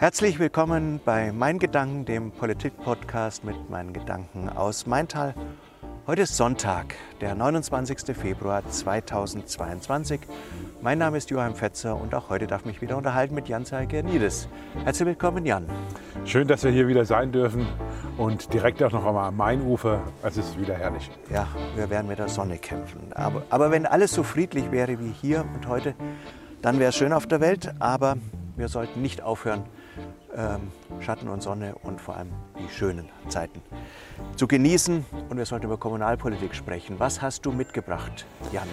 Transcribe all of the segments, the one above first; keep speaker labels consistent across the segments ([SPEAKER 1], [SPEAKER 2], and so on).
[SPEAKER 1] Herzlich willkommen bei Mein Gedanken, dem Politik-Podcast mit meinen Gedanken aus Maintal. Heute ist Sonntag, der 29. Februar 2022. Mein Name ist Joachim Fetzer und auch heute darf mich wieder unterhalten mit Jan Nides. Herzlich willkommen, Jan.
[SPEAKER 2] Schön, dass wir hier wieder sein dürfen und direkt auch noch einmal am Mainufer. Es ist wieder herrlich.
[SPEAKER 1] Ja, wir werden mit der Sonne kämpfen. Aber, aber wenn alles so friedlich wäre wie hier und heute, dann wäre es schön auf der Welt. Aber wir sollten nicht aufhören, ähm, Schatten und Sonne und vor allem die schönen Zeiten zu genießen. Und wir sollten über Kommunalpolitik sprechen. Was hast du mitgebracht, Jan?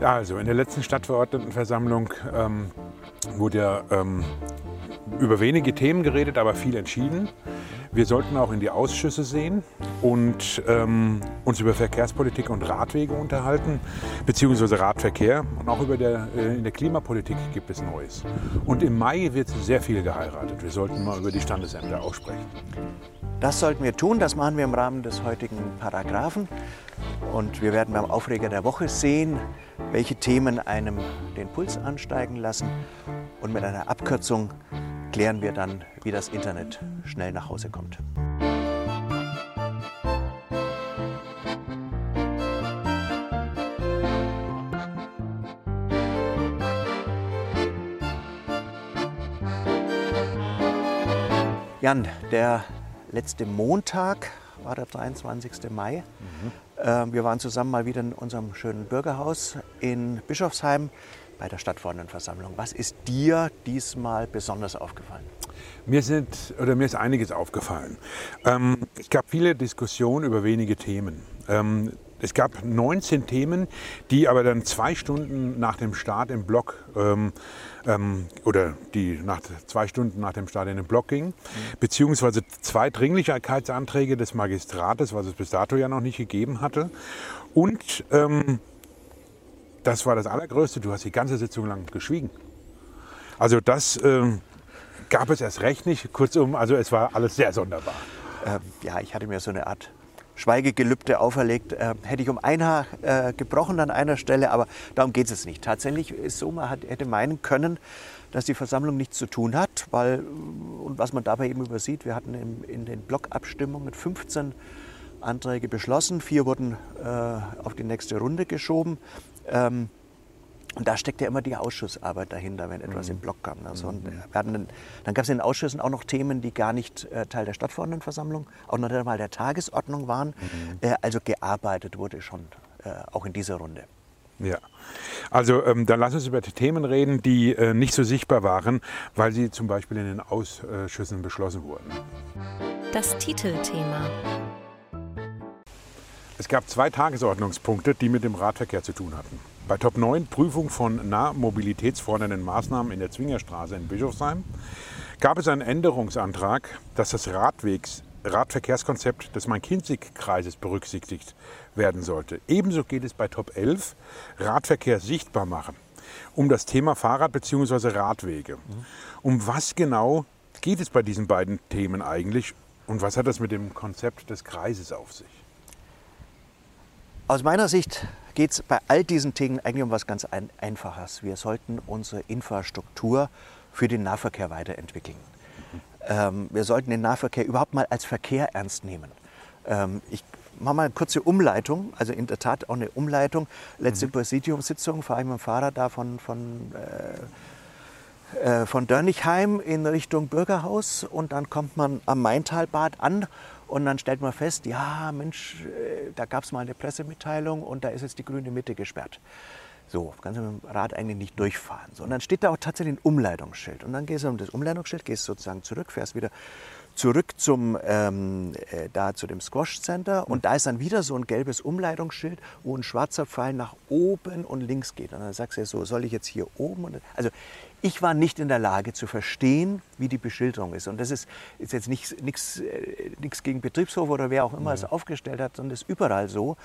[SPEAKER 2] Also in der letzten Stadtverordnetenversammlung ähm, wurde ja ähm, über wenige Themen geredet, aber viel entschieden. Wir sollten auch in die Ausschüsse sehen und ähm, uns über Verkehrspolitik und Radwege unterhalten, beziehungsweise Radverkehr. Und auch über der, äh, in der Klimapolitik gibt es Neues. Und im Mai wird sehr viel geheiratet. Wir sollten mal über die Standesämter auch sprechen.
[SPEAKER 1] Das sollten wir tun. Das machen wir im Rahmen des heutigen Paragraphen. Und wir werden beim Aufreger der Woche sehen, welche Themen einem den Puls ansteigen lassen. Und mit einer Abkürzung klären wir dann, wie das Internet schnell nach Hause kommt. Jan, der letzte Montag war der 23. Mai. Mhm. Wir waren zusammen mal wieder in unserem schönen Bürgerhaus in Bischofsheim bei der Stadtverordnetenversammlung. Was ist dir diesmal besonders aufgefallen?
[SPEAKER 2] Mir sind oder mir ist einiges aufgefallen. Ähm, es gab viele Diskussionen über wenige Themen. Ähm, es gab 19 Themen, die aber dann zwei Stunden nach dem Start im Block ähm, ähm, oder die nach zwei Stunden nach dem Start in den Block gingen, mhm. beziehungsweise zwei Dringlichkeitsanträge des Magistrates, was es bis dato ja noch nicht gegeben hatte, und ähm, das war das Allergrößte. Du hast die ganze Sitzung lang geschwiegen. Also das ähm, gab es erst recht nicht. Kurzum, also es war alles sehr sonderbar.
[SPEAKER 1] Ähm, ja, ich hatte mir so eine Art Schweigegelübde auferlegt. Äh, hätte ich um ein Haar äh, gebrochen an einer Stelle, aber darum geht es nicht. Tatsächlich ist so, man hat, hätte meinen können, dass die Versammlung nichts zu tun hat, weil, und was man dabei eben übersieht, wir hatten im, in den Blockabstimmungen 15 Anträge beschlossen, vier wurden äh, auf die nächste Runde geschoben. Ähm, und da steckt ja immer die Ausschussarbeit dahinter, wenn etwas mhm. im Block kam. Also und mhm. dann, dann gab es in den Ausschüssen auch noch Themen, die gar nicht äh, Teil der Stadtverordnetenversammlung, auch noch einmal der Tagesordnung waren. Mhm. Äh, also gearbeitet wurde schon, äh, auch in dieser Runde.
[SPEAKER 2] Ja, also ähm, dann lass uns über die Themen reden, die äh, nicht so sichtbar waren, weil sie zum Beispiel in den Ausschüssen beschlossen wurden.
[SPEAKER 3] Das Titelthema.
[SPEAKER 2] Es gab zwei Tagesordnungspunkte, die mit dem Radverkehr zu tun hatten. Bei Top 9 Prüfung von nahmobilitätsfordernden Maßnahmen in der Zwingerstraße in Bischofsheim gab es einen Änderungsantrag, dass das Radwegs, Radverkehrskonzept des Main-Kinzig-Kreises berücksichtigt werden sollte. Ebenso geht es bei Top 11 Radverkehr sichtbar machen um das Thema Fahrrad bzw. Radwege. Um was genau geht es bei diesen beiden Themen eigentlich und was hat das mit dem Konzept des Kreises auf sich?
[SPEAKER 1] Aus meiner Sicht geht es bei all diesen Themen eigentlich um was ganz ein Einfaches. Wir sollten unsere Infrastruktur für den Nahverkehr weiterentwickeln. Ähm, wir sollten den Nahverkehr überhaupt mal als Verkehr ernst nehmen. Ähm, ich mache mal eine kurze Umleitung, also in der Tat auch eine Umleitung. Letzte mhm. Präsidiumssitzung fahre ich mit dem Fahrrad da von, von, äh, äh, von Dörnichheim in Richtung Bürgerhaus und dann kommt man am Maintalbad an und dann stellt man fest, ja Mensch, äh, da gab es mal eine Pressemitteilung und da ist jetzt die grüne Mitte gesperrt. So, kannst du mit dem Rad eigentlich nicht durchfahren. So, und dann steht da auch tatsächlich ein Umleitungsschild. Und dann gehst du um das Umleitungsschild, gehst sozusagen zurück, fährst wieder zurück zum, ähm, äh, da zu dem Squash Center und da ist dann wieder so ein gelbes Umleitungsschild, wo ein schwarzer Pfeil nach oben und links geht. Und dann sagst du so, soll ich jetzt hier oben? Und, also ich war nicht in der Lage zu verstehen, wie die Beschilderung ist. Und das ist, ist jetzt nichts äh, gegen Betriebshof oder wer auch immer ja. es aufgestellt hat, sondern es ist überall so.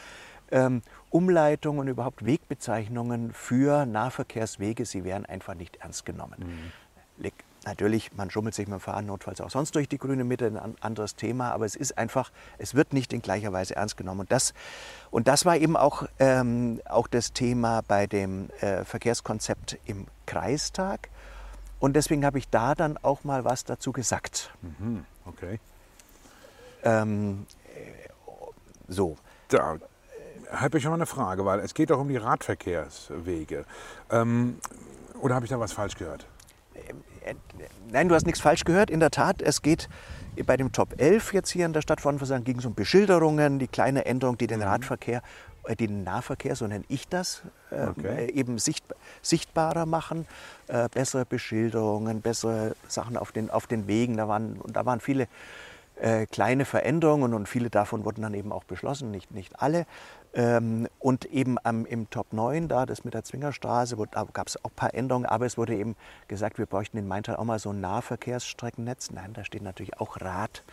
[SPEAKER 1] Ähm, Umleitungen und überhaupt Wegbezeichnungen für Nahverkehrswege, sie werden einfach nicht ernst genommen. Mhm. Natürlich, man schummelt sich mit dem Fahren notfalls auch sonst durch die grüne Mitte, ein anderes Thema, aber es ist einfach, es wird nicht in gleicher Weise ernst genommen. Und das, und das war eben auch, ähm, auch das Thema bei dem äh, Verkehrskonzept im Kreistag. Und deswegen habe ich da dann auch mal was dazu gesagt.
[SPEAKER 2] Mhm, okay.
[SPEAKER 1] Ähm, so.
[SPEAKER 2] Da habe ich schon mal eine Frage, weil es geht doch um die Radverkehrswege. Ähm, oder habe ich da was falsch gehört?
[SPEAKER 1] Nein, du hast nichts falsch gehört. In der Tat, es geht bei dem Top 11 jetzt hier in der Stadt von Versang ging es um Beschilderungen, die kleine Änderung, die den Radverkehr, äh, den Nahverkehr, so nenne ich das, äh,
[SPEAKER 2] Okay.
[SPEAKER 1] eben sicht, sichtbarer machen, äh, bessere Beschilderungen, bessere Sachen auf den, auf den Wegen. Da waren, da waren viele äh, kleine Veränderungen und viele davon wurden dann eben auch beschlossen, nicht, nicht alle. Ähm, und eben am, im Top 9, da das mit der Zwingerstraße, wo, da gab es auch ein paar Änderungen, aber es wurde eben gesagt, wir bräuchten in Maintal auch mal so ein Nahverkehrsstreckennetz. Nein, da steht natürlich auch Rad,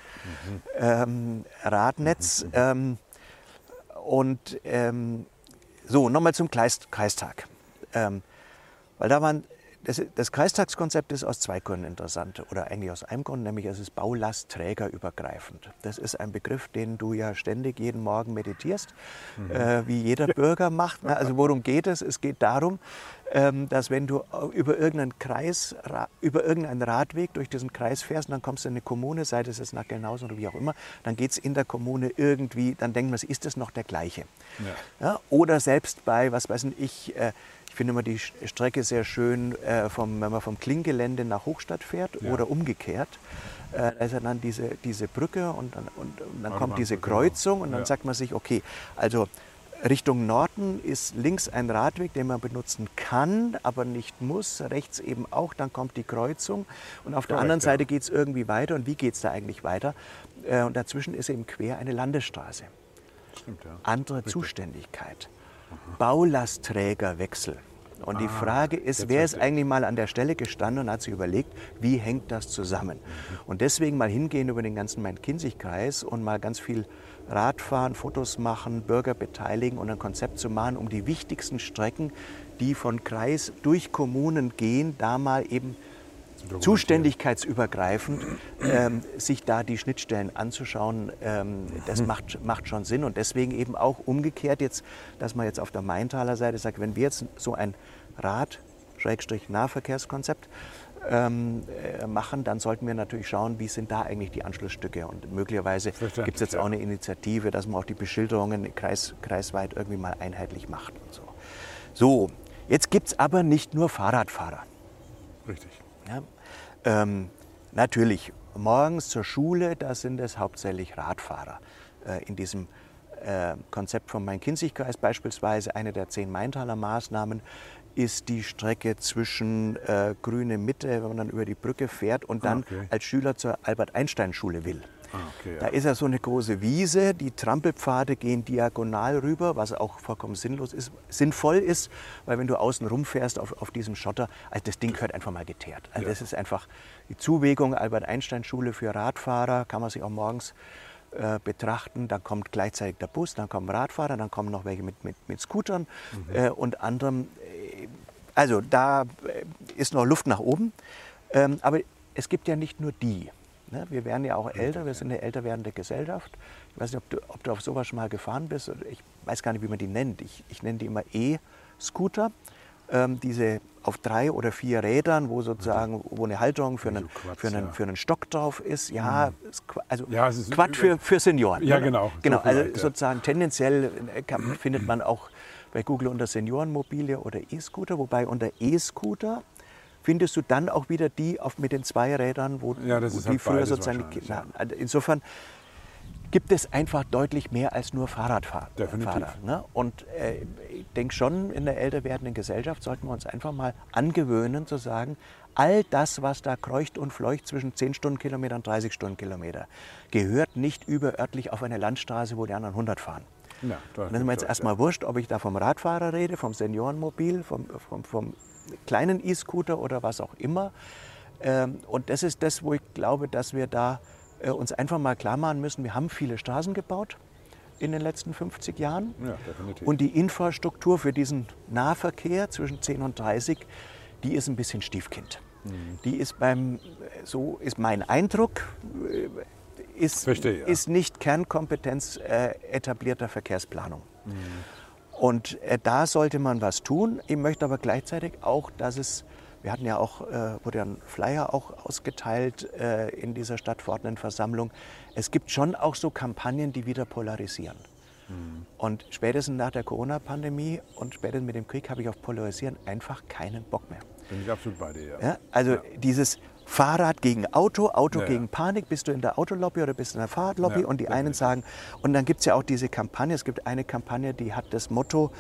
[SPEAKER 1] ähm, Radnetz. Ähm, und ähm, so, nochmal zum Kreis, Kreistag. Ähm, weil da waren, das, das Kreistagskonzept ist aus zwei Gründen interessant oder eigentlich aus einem Grund, nämlich es ist baulastträgerübergreifend. Das ist ein Begriff, den du ja ständig jeden Morgen meditierst, äh, wie jeder Bürger macht. Na, also worum geht es? Es geht darum, ähm, dass wenn du über irgendeinen Kreis, über irgendeinen Radweg durch diesen Kreis fährst, und dann kommst du in eine Kommune, sei das jetzt nach Gelnhausen oder wie auch immer, dann geht es in der Kommune irgendwie, dann denken wir, ist das noch der gleiche? Ja, oder selbst bei, was weiß ich, äh, ich finde immer die Strecke sehr schön, äh, vom, wenn man vom Klinggelände nach Hochstadt fährt
[SPEAKER 2] Ja.
[SPEAKER 1] oder umgekehrt. Äh, da ist ja dann diese, diese Brücke und dann, und, und dann kommt diese
[SPEAKER 2] genau.
[SPEAKER 1] Kreuzung und dann
[SPEAKER 2] Ja.
[SPEAKER 1] sagt man sich, okay, also Richtung Norden ist links ein Radweg, den man benutzen kann, aber nicht muss. Rechts eben auch, dann kommt die Kreuzung und auf der
[SPEAKER 2] Korrekt,
[SPEAKER 1] anderen
[SPEAKER 2] ja.
[SPEAKER 1] Seite geht es irgendwie weiter. Und wie geht es da eigentlich weiter? Äh, und dazwischen ist eben quer eine Landesstraße
[SPEAKER 2] Stimmt, ja.
[SPEAKER 1] andere Zuständigkeit. Baulastträgerwechsel. Und die
[SPEAKER 2] Ah,
[SPEAKER 1] Frage ist, wer ist eigentlich mal an der Stelle gestanden und hat sich überlegt, wie hängt das zusammen? Und deswegen mal hingehen über den ganzen Main-Kinzig-Kreis und mal ganz viel Radfahren, Fotos machen, Bürger beteiligen und ein Konzept zu machen, um die wichtigsten Strecken, die von Kreis durch Kommunen gehen, da mal eben. Zuständigkeitsübergreifend ähm, sich da die Schnittstellen anzuschauen, ähm, das macht, macht schon Sinn. Und deswegen eben auch umgekehrt jetzt, dass man jetzt auf der Maintaler Seite sagt, wenn wir jetzt so ein Rad-Nahverkehrskonzept ähm, äh, machen, dann sollten wir natürlich schauen, wie sind da eigentlich die Anschlussstücke. Und möglicherweise gibt es jetzt auch eine Initiative, dass man auch die Beschilderungen kreis, kreisweit irgendwie mal einheitlich macht. Und so. so, jetzt gibt es aber nicht nur Fahrradfahrer.
[SPEAKER 2] Richtig.
[SPEAKER 1] Ja, ähm, natürlich, morgens zur Schule, da sind es hauptsächlich Radfahrer. Äh, in diesem äh, Konzept vom Main-Kinzig-Kreis beispielsweise, eine der zehn Maintaler Maßnahmen, ist die Strecke zwischen äh, Grüne Mitte, wenn man dann über die Brücke fährt und dann
[SPEAKER 2] okay.
[SPEAKER 1] als Schüler zur Albert-Einstein-Schule will.
[SPEAKER 2] Ah, okay,
[SPEAKER 1] Da
[SPEAKER 2] ja.
[SPEAKER 1] ist ja so eine große Wiese, die Trampelpfade gehen diagonal rüber, was auch vollkommen sinnlos ist, sinnvoll ist, weil wenn du außen rumfährst auf, auf diesem Schotter, also das Ding gehört einfach mal geteert. Also
[SPEAKER 2] Ja.
[SPEAKER 1] das ist einfach die Zuwägung Albert-Einstein-Schule für Radfahrer, kann man sich auch morgens äh, betrachten. Dann kommt gleichzeitig der Bus, dann kommen Radfahrer, dann kommen noch welche mit, mit, mit Scootern äh, und anderem. Äh, also da äh, ist noch Luft nach oben. Ähm, aber es gibt ja nicht nur die. Ne? Wir werden ja auch älter, wir sind eine älter werdende Gesellschaft. Ich weiß nicht, ob du, ob du auf sowas schon mal gefahren bist. Ich weiß gar nicht, wie man die nennt. Ich, ich nenne die immer E-Scooter. Ähm, diese auf drei oder vier Rädern, wo sozusagen wo eine Halterung für einen,
[SPEAKER 2] So Quads,
[SPEAKER 1] für, einen,
[SPEAKER 2] ja.
[SPEAKER 1] für einen Stock drauf ist. Ja, Qua- also
[SPEAKER 2] Ja,
[SPEAKER 1] Quad für, für Senioren.
[SPEAKER 2] Ja,
[SPEAKER 1] oder?
[SPEAKER 2] genau, so
[SPEAKER 1] genau also
[SPEAKER 2] vielleicht, ja.
[SPEAKER 1] sozusagen tendenziell äh, kann, findet man auch bei Google unter Seniorenmobile oder E-Scooter, wobei unter E-Scooter findest du dann auch wieder die auf, mit den zwei Rädern, wo,
[SPEAKER 2] Ja, das
[SPEAKER 1] wo die
[SPEAKER 2] halt
[SPEAKER 1] früher sozusagen.
[SPEAKER 2] ja.
[SPEAKER 1] also insofern gibt es einfach deutlich mehr als nur. Fahrer, ne? Und äh, ich denke schon, in der älter werdenden Gesellschaft sollten wir uns einfach mal angewöhnen zu sagen, all das, was da kreucht und fleucht zwischen 10 Stundenkilometer und 30 Stundenkilometer, gehört nicht überörtlich auf eine Landstraße, wo die anderen 100 fahren.
[SPEAKER 2] Ja, da
[SPEAKER 1] Und dann ist mir jetzt erstmal wurscht, ob ich da vom Radfahrer rede, vom Seniorenmobil, vom, vom, vom kleinen E-Scooter oder was auch immer. Ähm, und das ist das, wo ich glaube, dass wir da äh, uns einfach mal klar machen müssen, wir haben viele Straßen gebaut in den letzten 50 Jahren.
[SPEAKER 2] Ja.
[SPEAKER 1] Und die Infrastruktur für diesen Nahverkehr zwischen 10 und 30, die ist ein bisschen Stiefkind.
[SPEAKER 2] Mhm.
[SPEAKER 1] Die ist beim, so ist mein Eindruck, äh, ist,
[SPEAKER 2] Verstehe, ja.
[SPEAKER 1] ist nicht Kernkompetenz äh, etablierter Verkehrsplanung.
[SPEAKER 2] Mhm.
[SPEAKER 1] Und äh, da sollte man was tun. Ich möchte aber gleichzeitig auch, dass es Wir hatten ja auch, äh, wurde ja ein Flyer auch ausgeteilt äh, in dieser Stadtverordnetenversammlung. Es gibt schon auch so Kampagnen, die wieder polarisieren. Mhm. Und spätestens nach der Corona-Pandemie und spätestens mit dem Krieg habe ich auf Polarisieren einfach keinen Bock mehr.
[SPEAKER 2] Bin ich absolut bei dir.
[SPEAKER 1] Ja. ja also ja. dieses Fahrrad gegen Auto, Auto ja, gegen Panik, bist du in der Autolobby oder bist du in der Fahrradlobby und die einen sagen, und dann gibt es ja auch diese Kampagne, es gibt eine Kampagne, die hat das Motto,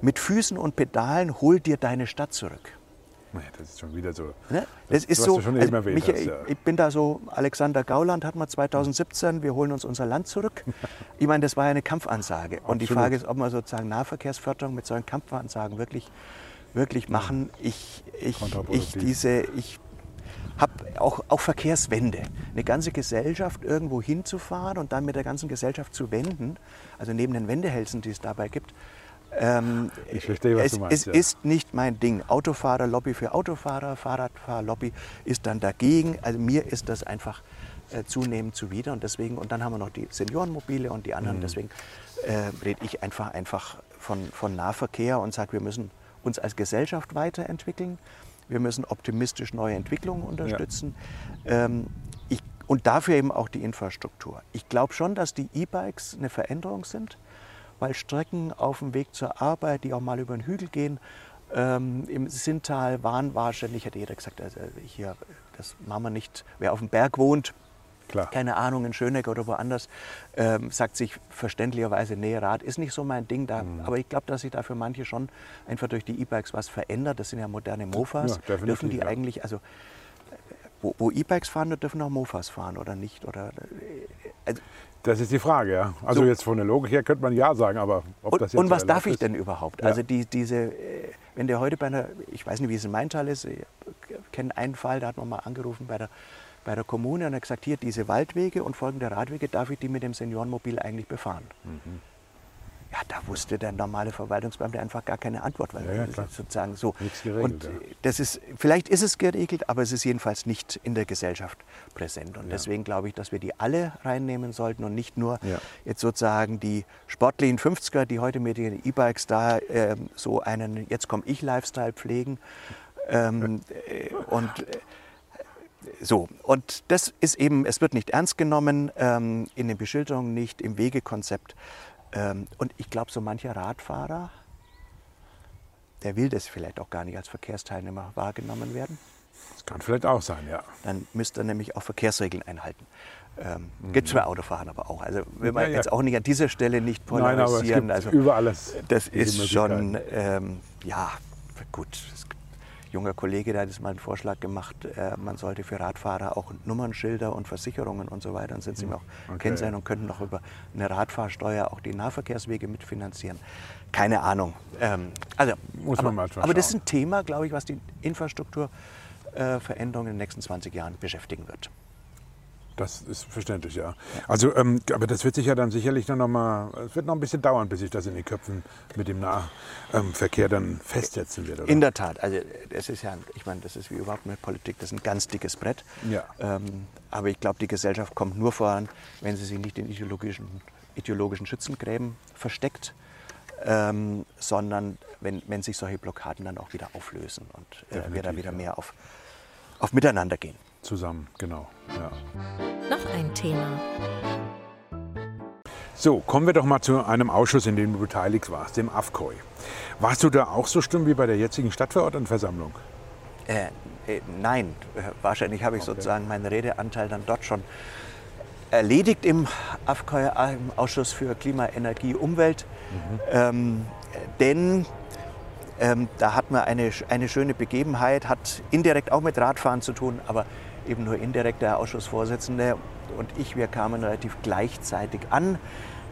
[SPEAKER 1] mit Füßen und Pedalen hol dir deine Stadt zurück.
[SPEAKER 2] Das ist schon wieder so.
[SPEAKER 1] Ne? Das, das ist so. Also mich, hast, ja. Ich bin da so, Alexander Gauland hat mal 2017, wir holen uns unser Land zurück. ich meine, das war ja eine Kampfansage. Und Absolut. die Frage ist, ob man sozusagen Nahverkehrsförderung mit solchen Kampfansagen wirklich, wirklich machen. Ich, ich, ich, diese, ich habe auch, auch Verkehrswende. Eine ganze Gesellschaft irgendwo hinzufahren und dann mit der ganzen Gesellschaft zu wenden, also neben den Wendehälsen, die es dabei gibt,
[SPEAKER 2] ähm, ich verstehe, was
[SPEAKER 1] es,
[SPEAKER 2] du meinst.
[SPEAKER 1] Es ja. ist nicht mein Ding. Autofahrerlobby für Autofahrer, Fahrradfahrerlobby ist dann dagegen. Also mir ist das einfach äh, zunehmend zuwider und deswegen, und dann haben wir noch die Seniorenmobile und die anderen, mhm. deswegen äh, rede ich einfach, einfach von, von Nahverkehr und sage, wir müssen uns als Gesellschaft weiterentwickeln. Wir müssen optimistisch neue Entwicklungen unterstützen. Ja. Ähm, ich, und dafür eben auch die Infrastruktur. Ich glaube schon, dass die E-Bikes eine Veränderung sind weil Strecken auf dem Weg zur Arbeit, die auch mal über den Hügel gehen, ähm, im Sinntal waren wahrscheinlich, hätte jeder gesagt, also hier, das machen wir nicht, wer auf dem Berg wohnt, Klar. keine Ahnung, in Schöneck oder woanders, ähm, sagt sich verständlicherweise, nee, Rad ist nicht so mein Ding. Da, mhm. Aber ich glaube, dass sich da für manche schon einfach durch die E-Bikes was verändert. Das sind ja moderne Mofas. Ja, dürfen die ja. eigentlich, also wo, wo E-Bikes fahren, dürfen auch Mofas fahren oder nicht? Oder, äh,
[SPEAKER 2] also, das ist die Frage, ja. Also so. jetzt von der Logik her könnte man ja sagen, aber
[SPEAKER 1] ob und, das jetzt Und was darf ich ist? denn überhaupt? Ja. Also die, diese, äh, wenn der heute bei einer, ich weiß nicht, wie es in Maintal ist, ich kenne einen Fall, da hat man mal angerufen bei der, bei der Kommune und hat gesagt, hier diese Waldwege und folgende Radwege, darf ich die mit dem Seniorenmobil eigentlich befahren? Mhm. Ja, da wusste der normale Verwaltungsbeamte einfach gar keine Antwort, weil ja, ja, sozusagen so.
[SPEAKER 2] Nichts geregelt,
[SPEAKER 1] und ja. das ist, vielleicht ist es geregelt, aber es ist jedenfalls nicht in der Gesellschaft präsent. Und deswegen glaube ich, dass wir die alle reinnehmen sollten und nicht nur jetzt sozusagen die sportlichen 50er, die heute mit den E-Bikes da äh, so einen Jetzt komme ich Lifestyle pflegen. Ähm, äh, und äh, so, und das ist eben, es wird nicht ernst genommen, ähm, in den Beschilderungen nicht, im Wegekonzept. Ähm, und ich glaube, so mancher Radfahrer, der will das vielleicht auch gar nicht als Verkehrsteilnehmer wahrgenommen werden.
[SPEAKER 2] Das kann vielleicht auch sein, ja.
[SPEAKER 1] Dann müsste er nämlich auch Verkehrsregeln einhalten. Ähm, mhm. Gibt es bei Autofahren aber auch. Also will man ja, ja. jetzt auch nicht an dieser Stelle nicht polarisieren.
[SPEAKER 2] Nein, aber
[SPEAKER 1] es
[SPEAKER 2] gibt also, über alles.
[SPEAKER 1] Das ist schon, ähm, ja, gut, es junger Kollege, der hat jetzt mal einen Vorschlag gemacht, äh, man sollte für Radfahrer auch Nummernschilder und Versicherungen und so weiter, dann sind sie mir auch okay. Kennzeichen und könnten noch über eine Radfahrsteuer auch die Nahverkehrswege mitfinanzieren. Keine Ahnung. Ähm, also, Muss aber, man mal aber das ist ein Thema, glaube ich, was die Infrastrukturveränderung äh, in den nächsten 20 Jahren beschäftigen wird.
[SPEAKER 2] Das ist verständlich, ja. Also, ähm, aber das wird sich ja dann sicherlich noch mal, es wird noch ein bisschen dauern, bis sich das in den Köpfen mit dem Nahverkehr dann festsetzen wird. Oder?
[SPEAKER 1] In der Tat. Also, das ist ja, ich meine, das ist wie überhaupt mit Politik, das ist ein ganz dickes Brett.
[SPEAKER 2] Ja.
[SPEAKER 1] Ähm, aber ich glaube, die Gesellschaft kommt nur voran, wenn sie sich nicht in ideologischen, ideologischen Schützengräben versteckt. Ähm, sondern wenn, wenn sich solche Blockaden dann auch wieder auflösen und äh, wir da wieder mehr auf, auf Miteinander gehen
[SPEAKER 2] zusammen, genau. Ja.
[SPEAKER 3] Noch ein Thema.
[SPEAKER 2] So, kommen wir doch mal zu einem Ausschuss, in dem du beteiligt warst, dem AFKOI. Warst du da auch so stumm wie bei der jetzigen Stadtverordnetenversammlung?
[SPEAKER 1] Äh, äh, nein, wahrscheinlich habe ich okay. sozusagen meinen Redeanteil dann dort schon erledigt im AFKOI, im Ausschuss für Klima, Energie, Umwelt. Mhm. Ähm, denn ähm, da hat man eine, eine schöne Begebenheit, hat indirekt auch mit Radfahren zu tun, aber eben nur indirekt der Ausschussvorsitzende und ich, wir kamen relativ gleichzeitig an.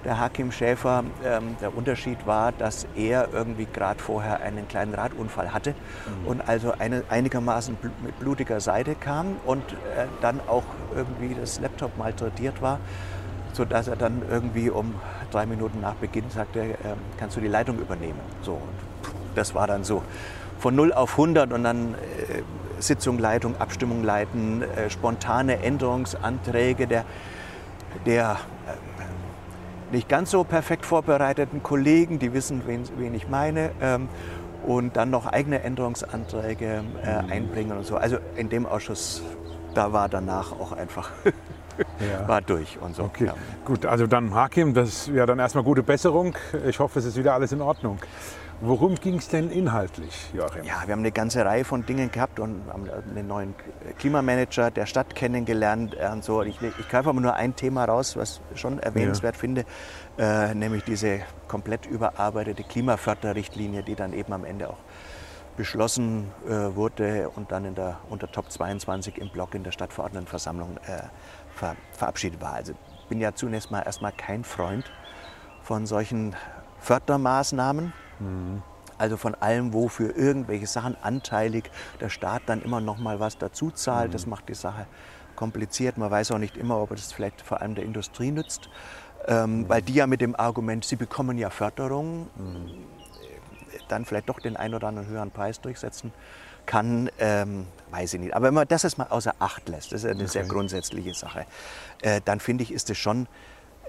[SPEAKER 1] Der Hakim Schäfer, ähm, der Unterschied war, dass er irgendwie gerade vorher einen kleinen Radunfall hatte mhm. und also eine, einigermaßen bl mit blutiger Seite kam und äh, dann auch irgendwie das Laptop malträtiert war, sodass er dann irgendwie um drei Minuten nach Beginn sagte, äh, kannst du die Leitung übernehmen. So, das war dann so von 0 auf 100 und dann äh, Sitzung, Leitung, Abstimmung leiten, äh, spontane Änderungsanträge der, der äh, nicht ganz so perfekt vorbereiteten Kollegen, die wissen, wen, wen ich meine. Ähm, und dann noch eigene Änderungsanträge äh, einbringen und so. Also in dem Ausschuss, da war danach auch einfach,
[SPEAKER 2] Ja.
[SPEAKER 1] war durch und so.
[SPEAKER 2] Okay,
[SPEAKER 1] Ja.
[SPEAKER 2] gut. Also dann Hakim, das ja dann erstmal gute Besserung. Ich hoffe, es ist wieder alles in Ordnung. Worum ging es denn inhaltlich, Joachim?
[SPEAKER 1] Ja, wir haben eine ganze Reihe von Dingen gehabt und haben einen neuen Klimamanager der Stadt kennengelernt und so. Ich, ich greife aber nur ein Thema raus, was ich schon erwähnenswert finde, äh, nämlich diese komplett überarbeitete Klimaförderrichtlinie, die dann eben am Ende auch beschlossen äh, wurde und dann in der, unter Top 22 im Block in der Stadtverordnetenversammlung äh, ver, verabschiedet war. Also ich bin ja zunächst mal erstmal kein Freund von solchen Fördermaßnahmen. Also von allem, wo für irgendwelche Sachen anteilig der Staat dann immer noch mal was dazu zahlt. Das macht die Sache kompliziert. Man weiß auch nicht immer, ob es vielleicht vor allem der Industrie nützt. Ähm, Weil die ja mit dem Argument, sie bekommen ja Förderung, äh, dann vielleicht doch den einen oder anderen höheren Preis durchsetzen kann, ähm, weiß ich nicht. Aber wenn man das jetzt mal außer Acht lässt, das ist eine sehr grundsätzliche Sache, äh, dann finde ich, ist es schon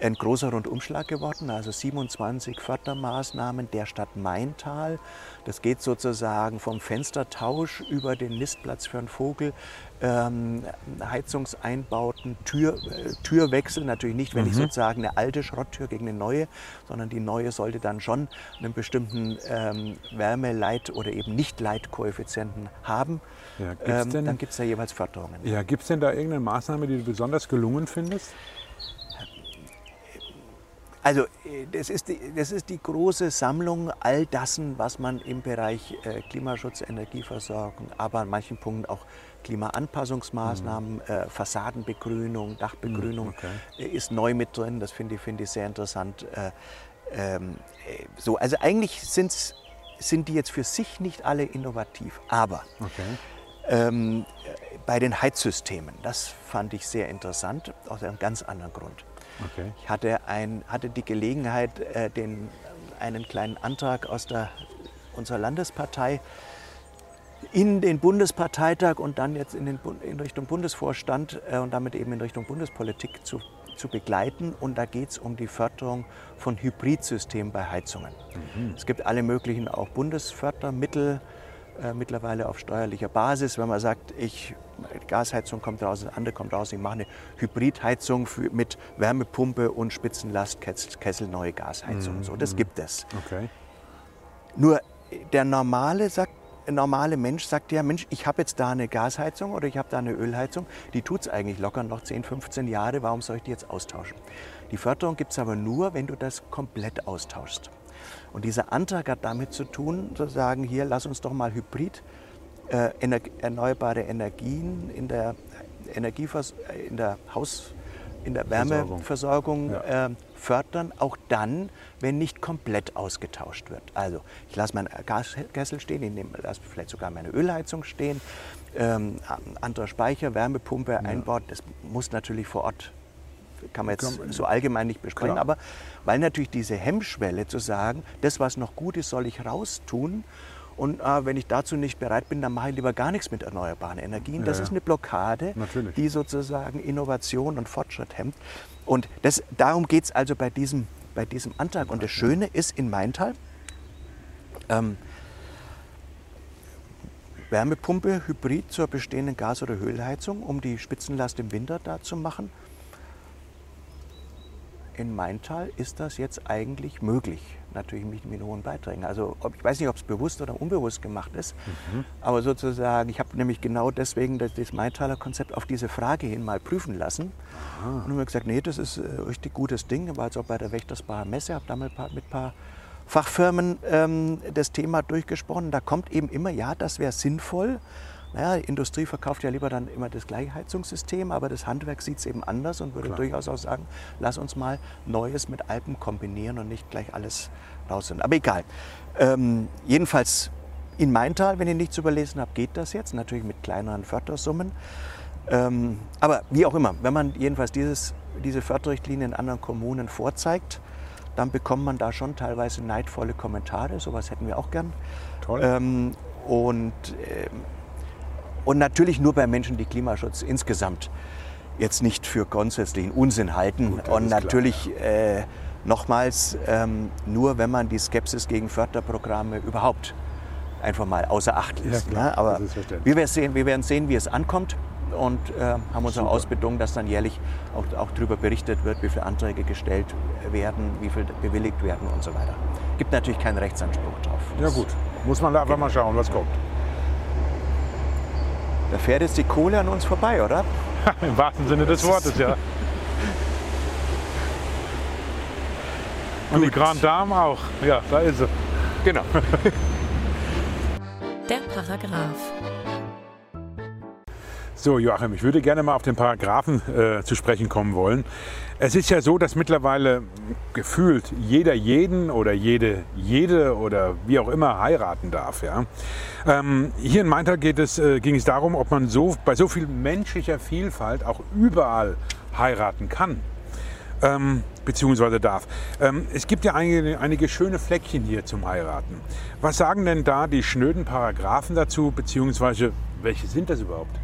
[SPEAKER 1] ein großer Rundumschlag geworden, also 27 Fördermaßnahmen der Stadt Maintal. Das geht sozusagen vom Fenstertausch über den Nistplatz für einen Vogel, ähm, Heizungseinbauten, Tür, äh, Türwechsel, natürlich nicht, wenn ich sozusagen eine alte Schrotttür gegen eine neue, sondern die neue sollte dann schon einen bestimmten ähm, Wärmeleit- oder eben Nicht-Leitkoeffizienten haben.
[SPEAKER 2] Ja, gibt's
[SPEAKER 1] ähm,
[SPEAKER 2] denn-
[SPEAKER 1] dann gibt es da jeweils Förderungen.
[SPEAKER 2] Ja, Gibt es denn da irgendeine Maßnahme, die du besonders gelungen findest?
[SPEAKER 1] Also äh, das ist, die, das ist die große Sammlung all dessen, was man im Bereich äh, Klimaschutz, Energieversorgung, aber an manchen Punkten auch Klimaanpassungsmaßnahmen, äh, Fassadenbegrünung, Dachbegrünung
[SPEAKER 2] Mhm, okay.
[SPEAKER 1] äh, ist neu mit drin. Das finde ich, finde ich sehr interessant. Äh, ähm, äh, so, also eigentlich sind's, sind die jetzt für sich nicht alle innovativ, aber
[SPEAKER 2] Okay.
[SPEAKER 1] ähm, äh, bei den Heizsystemen, das fand ich sehr interessant, aus einem ganz anderen Grund.
[SPEAKER 2] Okay.
[SPEAKER 1] Ich hatte, ein, hatte die Gelegenheit, äh, den, einen kleinen Antrag aus der, unserer Landespartei in den Bundesparteitag und dann jetzt in, den, in Richtung Bundesvorstand äh, und damit eben in Richtung Bundespolitik zu, zu begleiten. Und da geht es um die Förderung von Hybridsystemen bei Heizungen. Es gibt alle möglichen auch Bundesfördermittel, äh, mittlerweile auf steuerlicher Basis. Wenn man sagt, ich, Gasheizung kommt raus, das andere kommt raus, ich mache eine Hybridheizung für, mit Wärmepumpe und Spitzenlastkessel, neue Gasheizung. So, das gibt es.
[SPEAKER 2] Okay.
[SPEAKER 1] Nur der normale, sagt, normale Mensch sagt ja, Mensch, ich habe jetzt da eine Gasheizung oder ich habe da eine Ölheizung, die tut es eigentlich locker noch 10, 15 Jahre, warum soll ich die jetzt austauschen? Die Förderung gibt es aber nur, wenn du das komplett austauschst. Und dieser Antrag hat damit zu tun, zu sagen, hier, lass uns doch mal Hybrid, äh, ener erneuerbare Energien in der, Energievers äh, in der Haus, in der Wärmeversorgung
[SPEAKER 2] Ja.
[SPEAKER 1] äh, fördern, auch dann, wenn nicht komplett ausgetauscht wird. Also ich lasse meinen Gaskessel stehen, ich nehme, lasse vielleicht sogar meine Ölheizung stehen, ähm, anderer Speicher, Wärmepumpe einbaut. Das muss natürlich vor Ort, kann man jetzt so allgemein nicht besprechen,
[SPEAKER 2] Klar.
[SPEAKER 1] aber weil natürlich diese Hemmschwelle zu sagen, das, was noch gut ist, soll ich raustun. Und äh, wenn ich dazu nicht bereit bin, dann mache ich lieber gar nichts mit erneuerbaren Energien. Das
[SPEAKER 2] Ja,
[SPEAKER 1] ist
[SPEAKER 2] ja.
[SPEAKER 1] eine Blockade,
[SPEAKER 2] Natürlich.
[SPEAKER 1] die sozusagen Innovation und Fortschritt hemmt. Und das, darum geht es also bei diesem, bei diesem Antrag. Und das Schöne ist in Maintal, ähm, Wärmepumpe Hybrid zur bestehenden Gas- oder Ölheizung, um die Spitzenlast im Winter da zu machen. In Maintal ist das jetzt eigentlich möglich, natürlich mit, mit hohen Beiträgen. Also ob, ich weiß nicht, ob es bewusst oder unbewusst gemacht ist, aber sozusagen, ich habe nämlich genau deswegen das, das Maintaler Konzept auf diese Frage hin mal prüfen lassen und habe mir gesagt, nee, das ist ein richtig gutes Ding. War jetzt auch bei der Wächtersbacher Messe, habe da mal ein paar, mit ein paar Fachfirmen ähm, das Thema durchgesprochen. Da kommt eben immer, ja, das wäre sinnvoll. Naja, die Industrie verkauft ja lieber dann immer das gleiche Heizungssystem, aber das Handwerk sieht es eben anders und würde
[SPEAKER 2] Klar.
[SPEAKER 1] durchaus auch sagen, lass uns mal Neues mit Alpen kombinieren und nicht gleich alles raus. Aber egal. Ähm, jedenfalls in Maintal, wenn ihr nichts überlesen habt, geht das jetzt, natürlich mit kleineren Fördersummen. Ähm, aber wie auch immer, wenn man jedenfalls dieses, diese Förderrichtlinie in anderen Kommunen vorzeigt, dann bekommt man da schon teilweise neidvolle Kommentare. Sowas hätten wir auch gern.
[SPEAKER 2] Toll.
[SPEAKER 1] Ähm, und, ähm, und natürlich nur bei Menschen, die Klimaschutz insgesamt jetzt nicht für grundsätzlichen Unsinn halten.
[SPEAKER 2] Gut,
[SPEAKER 1] und natürlich äh, nochmals ähm, nur, wenn man die Skepsis gegen Förderprogramme überhaupt einfach mal außer Acht lässt.
[SPEAKER 2] Ja,
[SPEAKER 1] ne? Aber wir werden, sehen, wir werden sehen, wie es ankommt und äh, haben uns auch
[SPEAKER 2] Super.
[SPEAKER 1] ausbedungen, dass dann jährlich auch, auch darüber berichtet wird, wie viele Anträge gestellt werden, wie viel bewilligt werden und so weiter. Gibt natürlich keinen Rechtsanspruch drauf.
[SPEAKER 2] Ja gut, muss man da einfach mal schauen, was kommt.
[SPEAKER 1] Da fährt jetzt die Kohle an uns vorbei, oder?
[SPEAKER 2] Im wahrsten Sinne des Wortes, ja. Und die Grand Dame auch. Ja, da ist sie.
[SPEAKER 1] Genau.
[SPEAKER 3] Der Paragraph.
[SPEAKER 2] So, Joachim, ich würde gerne mal auf den Paragraphen äh, zu sprechen kommen wollen. Es ist ja so, dass mittlerweile gefühlt jeder jeden oder jede jede oder wie auch immer heiraten darf. Ja? Ähm, hier in Maintal es, äh, ging es darum, ob man so, bei so viel menschlicher Vielfalt auch überall heiraten kann. Ähm, beziehungsweise darf. Ähm, es gibt ja einige, einige schöne Fleckchen hier zum Heiraten. Was sagen denn da die schnöden Paragraphen dazu, beziehungsweise welche sind das überhaupt?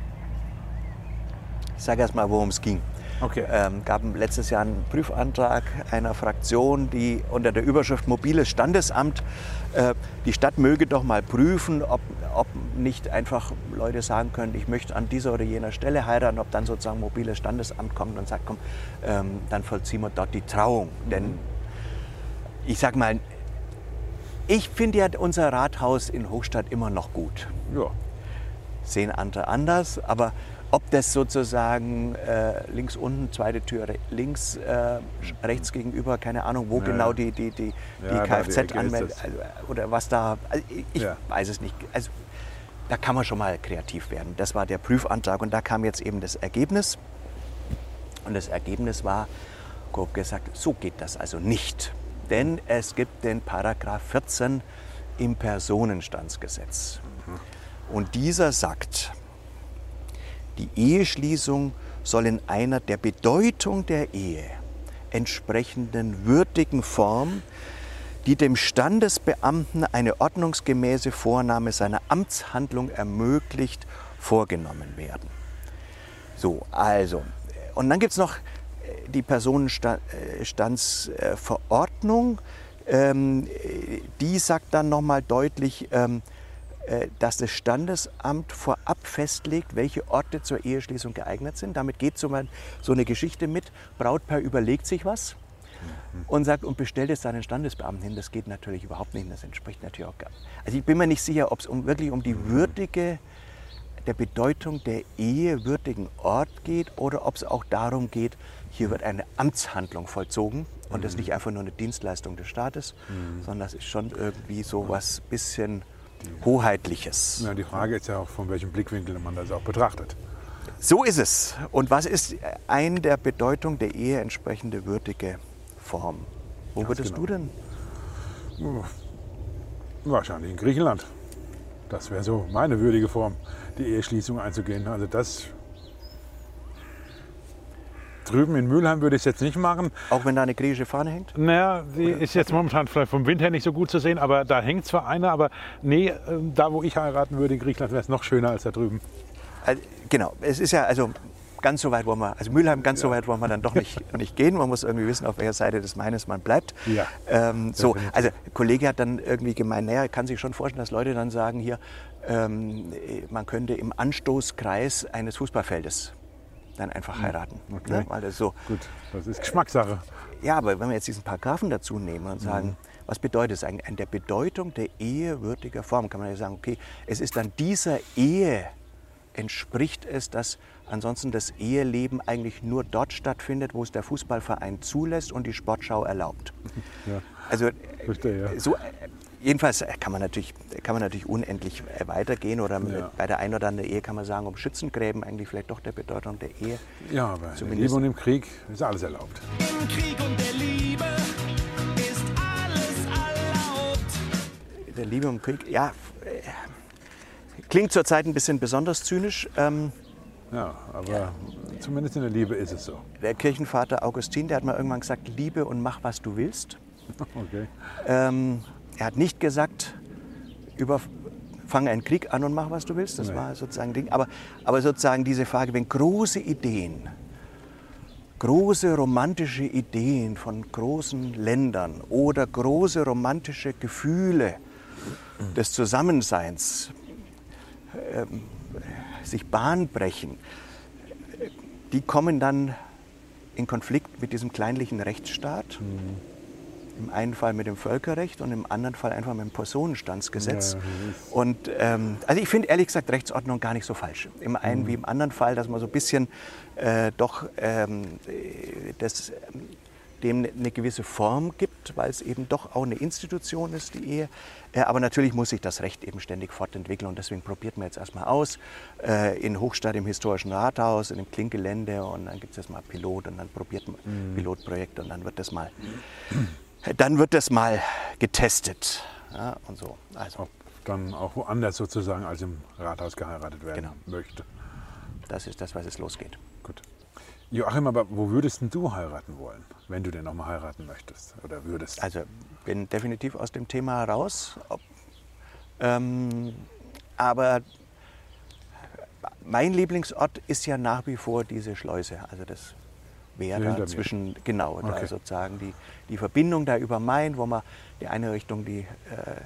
[SPEAKER 1] Ich sage erst mal, worum es ging.
[SPEAKER 2] Okay.
[SPEAKER 1] ähm, gab letztes Jahr einen Prüfantrag einer Fraktion, die unter der Überschrift Mobiles Standesamt, äh, die Stadt möge doch mal prüfen, ob, ob nicht einfach Leute sagen können, ich möchte an dieser oder jener Stelle heiraten, ob dann sozusagen mobiles Standesamt kommt und sagt, komm, ähm, dann vollziehen wir dort die Trauung. Denn ich sag mal, ich finde ja unser Rathaus in Hochstadt immer noch gut
[SPEAKER 2] Ja.
[SPEAKER 1] sehen andere anders, aber ob das sozusagen äh, links unten, zweite Tür links, äh, rechts gegenüber, keine Ahnung, wo
[SPEAKER 2] Ja,
[SPEAKER 1] genau die, die, die, die
[SPEAKER 2] Ja,
[SPEAKER 1] Kfz-Anmeldung also, oder was da, also ich
[SPEAKER 2] Ja.
[SPEAKER 1] weiß es nicht. Also, da kann man schon mal kreativ werden. Das war der Prüfantrag und da kam jetzt eben das Ergebnis. Und das Ergebnis war, grob gesagt, so geht das also nicht. Denn es gibt den Paragraph 14 im Personenstandsgesetz. Und dieser sagt, die Eheschließung soll in einer der Bedeutung der Ehe entsprechenden würdigen Form, die dem Standesbeamten eine ordnungsgemäße Vornahme seiner Amtshandlung ermöglicht, vorgenommen werden. So, also, und dann gibt es noch äh, die Personenstandsverordnung. Ähm, äh, die sagt dann nochmal deutlich, ähm, äh, dass das Standesamt vorab festlegt, welche Orte zur Eheschließung geeignet sind. Damit geht so, mal so eine Geschichte mit. Brautpaar überlegt sich was und sagt und bestellt es seinen Standesbeamten hin. Das geht natürlich überhaupt nicht. Das entspricht natürlich auch gar nicht. Also ich bin mir nicht sicher, ob es um, wirklich um die würdige, der Bedeutung der Ehe würdigen Ort geht oder ob es auch darum geht, hier wird eine Amtshandlung vollzogen und das ist nicht einfach nur eine Dienstleistung des Staates, sondern das ist schon irgendwie so was bisschen Hoheitliches.
[SPEAKER 2] Ja, die Frage ist ja auch, von welchem Blickwinkel man das auch betrachtet.
[SPEAKER 1] So ist es. Und was ist ein der Bedeutung der Ehe entsprechende würdige Form? Wo würdest
[SPEAKER 2] genau.
[SPEAKER 1] du denn?
[SPEAKER 2] Wahrscheinlich in Griechenland. Das wäre so meine würdige Form, die Eheschließung einzugehen. Also das drüben in Mülheim würde ich es jetzt nicht machen.
[SPEAKER 1] Auch wenn da eine griechische Fahne hängt?
[SPEAKER 2] Naja, die ist jetzt momentan vielleicht vom Wind her nicht so gut zu sehen, aber da hängt zwar einer, aber nee, ähm, da wo ich heiraten würde in Griechenland wäre es noch schöner als da drüben.
[SPEAKER 1] Also, genau, es ist ja also ganz so weit wollen wir, also Mülheim ganz so weit wollen wir dann doch nicht, nicht gehen. Man muss irgendwie wissen, auf welcher Seite des Maines man bleibt.
[SPEAKER 2] Ja,
[SPEAKER 1] Ähm, so, also der Kollege hat dann irgendwie gemeint, naja, kann sich schon vorstellen, dass Leute dann sagen hier, ähm, man könnte im Anstoßkreis eines Fußballfeldes dann einfach heiraten.
[SPEAKER 2] Hm, okay.
[SPEAKER 1] Ne? Weil das so,
[SPEAKER 2] Gut, das ist Geschmackssache.
[SPEAKER 1] ja, aber wenn wir jetzt diesen Paragraphen dazu nehmen und sagen,
[SPEAKER 2] Mhm.
[SPEAKER 1] was bedeutet es eigentlich? An der Bedeutung der Ehe würdiger Form kann man ja sagen, okay, es ist dann dieser Ehe entspricht es, dass ansonsten das Eheleben eigentlich nur dort stattfindet, wo es der Fußballverein zulässt und die Sportschau erlaubt.
[SPEAKER 2] Ja.
[SPEAKER 1] Also
[SPEAKER 2] Verstehe, ja.
[SPEAKER 1] so, jedenfalls kann man natürlich, kann man natürlich unendlich äh, weitergehen oder
[SPEAKER 2] Ja.
[SPEAKER 1] bei der einen oder anderen Ehe kann man sagen, um Schützengräben eigentlich vielleicht doch der Bedeutung der Ehe.
[SPEAKER 2] Ja, aber in der
[SPEAKER 1] Zumindest-
[SPEAKER 2] Liebe und im Krieg ist alles erlaubt.
[SPEAKER 4] Im Krieg und der Liebe ist alles erlaubt.
[SPEAKER 1] Der Liebe im Krieg, ja, äh, klingt zurzeit ein bisschen besonders zynisch. Ähm,
[SPEAKER 2] Ja, aber zumindest in der Liebe ist es so.
[SPEAKER 1] der Kirchenvater Augustin, der hat mal irgendwann gesagt, liebe und mach, was du willst.
[SPEAKER 2] Okay.
[SPEAKER 1] Ähm, er hat nicht gesagt, über, fange einen Krieg an und mach, was du willst. Das
[SPEAKER 2] Nee.
[SPEAKER 1] war sozusagen Ding. Aber, aber sozusagen diese Frage, wenn große Ideen, große romantische Ideen von großen Ländern oder große romantische Gefühle des Zusammenseins ähm, sich Bahn brechen, die kommen dann in Konflikt mit diesem kleinlichen Rechtsstaat. Im einen Fall mit dem Völkerrecht und im anderen Fall einfach mit dem Personenstandsgesetz.
[SPEAKER 2] Ja,
[SPEAKER 1] und ähm, also ich finde ehrlich gesagt Rechtsordnung gar nicht so falsch. Im einen wie im anderen Fall, dass man so ein bisschen äh, doch ähm, äh, das, dem eine gewisse Form gibt, weil es eben doch auch eine Institution ist, die Ehe. Äh, aber natürlich muss sich das Recht eben ständig fortentwickeln und deswegen probiert man jetzt erstmal aus. Äh, in Hochstadt im historischen Rathaus, in dem Klinkgelände und dann gibt es erstmal Pilot und dann probiert man Pilotprojekt und dann wird das mal, dann wird das mal getestet. Ja, und so. Also
[SPEAKER 2] Ob dann auch woanders sozusagen als im Rathaus geheiratet werden
[SPEAKER 1] Genau.
[SPEAKER 2] möchte.
[SPEAKER 1] das ist das, was es losgeht.
[SPEAKER 2] Gut. Joachim, aber wo würdest denn du heiraten wollen, wenn du denn noch mal heiraten möchtest oder würdest?
[SPEAKER 1] Also bin definitiv aus dem Thema raus. Ob, ähm, aber mein Lieblingsort ist ja nach wie vor diese Schleuse. Also das wäre da
[SPEAKER 2] mir.
[SPEAKER 1] zwischen, genau, da
[SPEAKER 2] Okay.
[SPEAKER 1] sozusagen die, die Verbindung da über Main, wo man die eine Richtung die, äh,